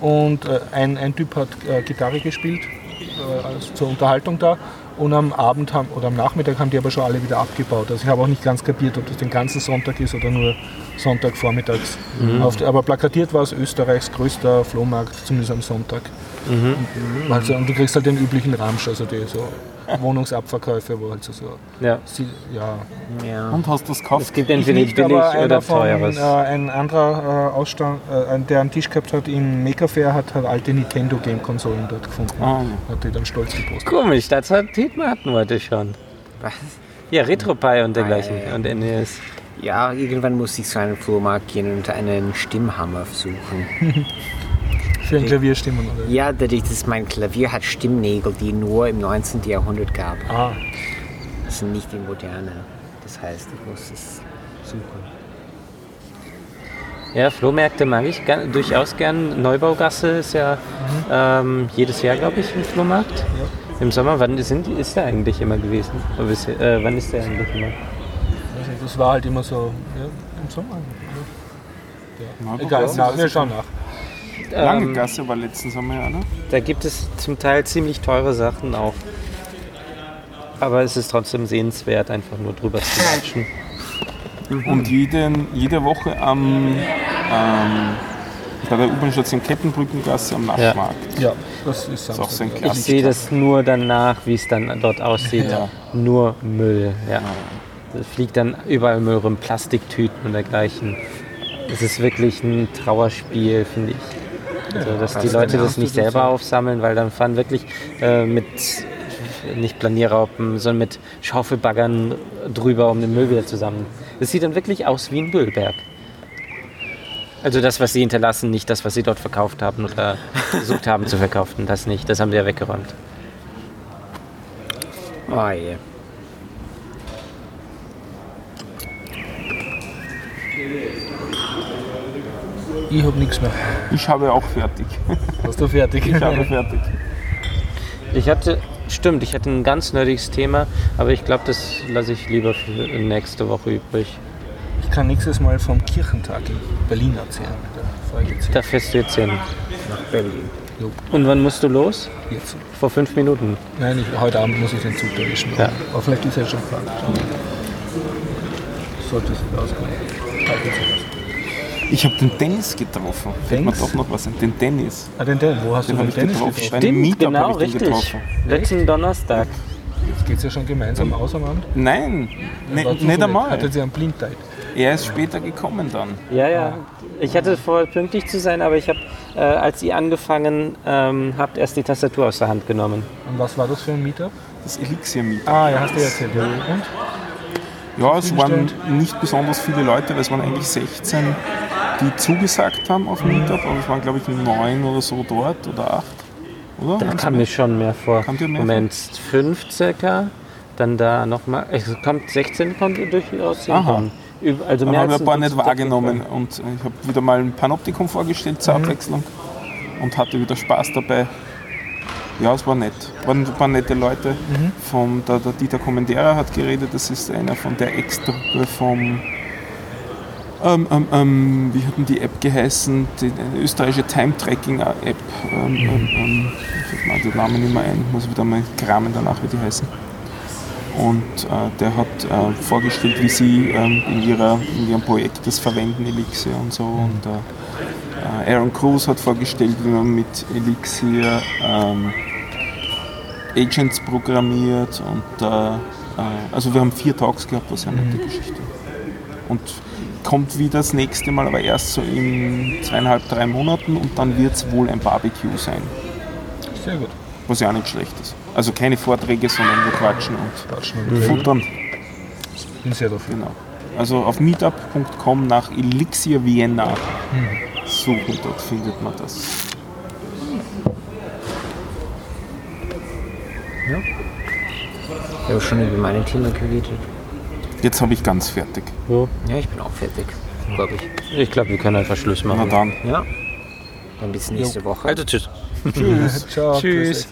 und äh, ein, ein Typ hat äh, Gitarre gespielt äh, als zur Unterhaltung da. Und am Abend haben, oder am Nachmittag haben die aber schon alle wieder abgebaut. Also ich habe auch nicht ganz kapiert, ob das den ganzen Sonntag ist oder nur Sonntagvormittags. Auf der, aber plakatiert war es Österreichs größter Flohmarkt, zumindest am Sonntag. Und, also, und du kriegst halt den üblichen Ramsch, also die so Wohnungsabverkäufe, wo halt so, so Ja. sie, ja, Ja. Und hast du das gekauft? Es gibt entweder nicht, billig oder von, teures. Äh, ein anderer äh, Ausstand, äh, der einen Tisch gehabt hat im Maker Fair, hat halt alte Nintendo Game Konsolen dort gefunden. Ah, Hat die dann stolz gepostet. Komisch, das hat Dietmar hatten wir heute schon. Was? Ja, RetroPie und dergleichen. Ah, ja, ja. Und NES. Ja, irgendwann muss ich zu einem Flohmarkt gehen und einen Stimmhammer suchen. (laughs) Für ein Klavierstimmen oder? Ja, dadurch, dass mein Klavier hat Stimmnägel, die nur im 19. Jahrhundert gab. Ah, Das sind nicht die moderne. Das heißt, ich muss es suchen. Ja, Flohmärkte mag ich gern, durchaus gern. Neubaugasse ist ja ähm, jedes Jahr, glaube ich, ein Flohmarkt. Im Sommer, wann sind, die- ist der eigentlich immer gewesen? Oder bisher- Äh, wann ist der eigentlich immer? das war halt immer so ja, im Sommer. Ja. Egal, na, ist- wir schauen nach. Lange Ähm, Gasse war letzten Sommer ja, ne? Da gibt es zum Teil ziemlich teure Sachen auch. Aber es ist trotzdem sehenswert, einfach nur drüber zu latschen. Und jeden, jede Woche am, ähm, bei der U-Bahn-Station Kettenbrückengasse am Naschmarkt. Ja, das ist ist auch so ein. Ich sehe das nur danach, wie es dann dort aussieht. Ja. Nur Müll. Ja. Es fliegt dann überall Müll rum, Plastiktüten und dergleichen. Es ist wirklich ein Trauerspiel, finde ich. Also, dass die das Leute das nicht selber aufsammeln, weil dann fahren wirklich äh, mit nicht Planierraupen, sondern mit Schaufelbaggern drüber, um den Müll wieder zusammen. Es sieht dann wirklich aus wie ein Müllberg. Also das, was sie hinterlassen, nicht das, was sie dort verkauft haben oder (laughs) versucht haben zu verkaufen. Das nicht. Das haben sie ja weggeräumt. Oh je. Ich habe nichts mehr. Ich habe auch fertig. Hast du fertig? Ich habe fertig. Ich hatte, stimmt, ich hatte ein ganz nerdiges Thema, aber ich glaube, das lasse ich lieber für nächste Woche übrig. Ich kann nächstes Mal vom Kirchentag in Berlin erzählen. Da fährst du jetzt hin. Nach Berlin. Und wann musst du los? Jetzt. Vor fünf Minuten. Nein, ich, heute Abend muss ich den Zug erwischen. Ja. Aber vielleicht ist er schon gefahren. Sollte es auskommen. Ich habe den Dennis getroffen. Fällt mir doch noch was ein. Den Dennis. Ah, den Dennis. Wo hast Den du den Dennis getroffen. getroffen? Meetup genau, habe ich den richtig. getroffen. Letzten Donnerstag. Jetzt geht es ja schon gemeinsam aus am Abend. Nein, ne, nicht einmal. Hattet ihr einen Blindteil? Er ist später gekommen dann. Ja, ja. Ich hatte vor, pünktlich zu sein, aber ich habe, äh, als ihr angefangen ähm, habt, erst die Tastatur aus der Hand genommen. Und was war das für ein Meetup? Das Elixir-Meetup. Ah, ja, hast du ja erzählt. Ja. Und? Ja, es waren nicht besonders viele Leute, weil es waren eigentlich 16, die zugesagt haben auf Meetup, aber es waren glaube ich neun oder so dort oder acht. Oder? Da kam mir schon mehr vor. Kam dir mehr Moment, fünf circa. Dann da nochmal. Es kommt 16 konnte durchaus hinkommen. Also mehr habe ich als ein paar nicht wahrgenommen und ich habe wieder mal ein Panoptikum vorgestellt zur Abwechslung und hatte wieder Spaß dabei. Ja, es war nett. Waren ein paar nette Leute. Vom, der, der Dieter Kommendera hat geredet, das ist einer von der Ex-Truppe vom. Ähm, ähm, ähm, wie hat denn die App geheißen? Die, eine österreichische Time-Tracking-App. Ähm, ähm, ähm, ich fällt mir den Namen nicht mehr ein, muss wieder mal kramen danach, wie die heißen. Und äh, der hat äh, vorgestellt, wie sie ähm, in, ihrer, in ihrem Projekt das verwenden, Elixir und so. Und äh, äh, Aaron Cruz hat vorgestellt, wie man mit Elixir ähm, Agents programmiert. Und, äh, äh, also wir haben vier Talks gehabt, was ja eine nette Geschichte. Und kommt wieder das nächste Mal, aber erst so in zweieinhalb, drei Monaten und dann wird es wohl ein Barbecue sein, Sehr gut. was ja auch nicht schlecht ist. Also keine Vorträge, sondern wir quatschen und Quatschen und futtern. bin sehr dafür. Genau. Also auf meetup.com nach Elixir Vienna suchen, dort findet man das. Ich habe schon über meine Themen geredet. Jetzt habe ich ganz fertig. Ja, ich bin auch fertig, glaube ich. Ich glaube, wir können einfach Schluss Na machen. dann. Ja. Dann bis nächste Woche. Also tschüss. (laughs) Tschüss. Ciao. Tschüss.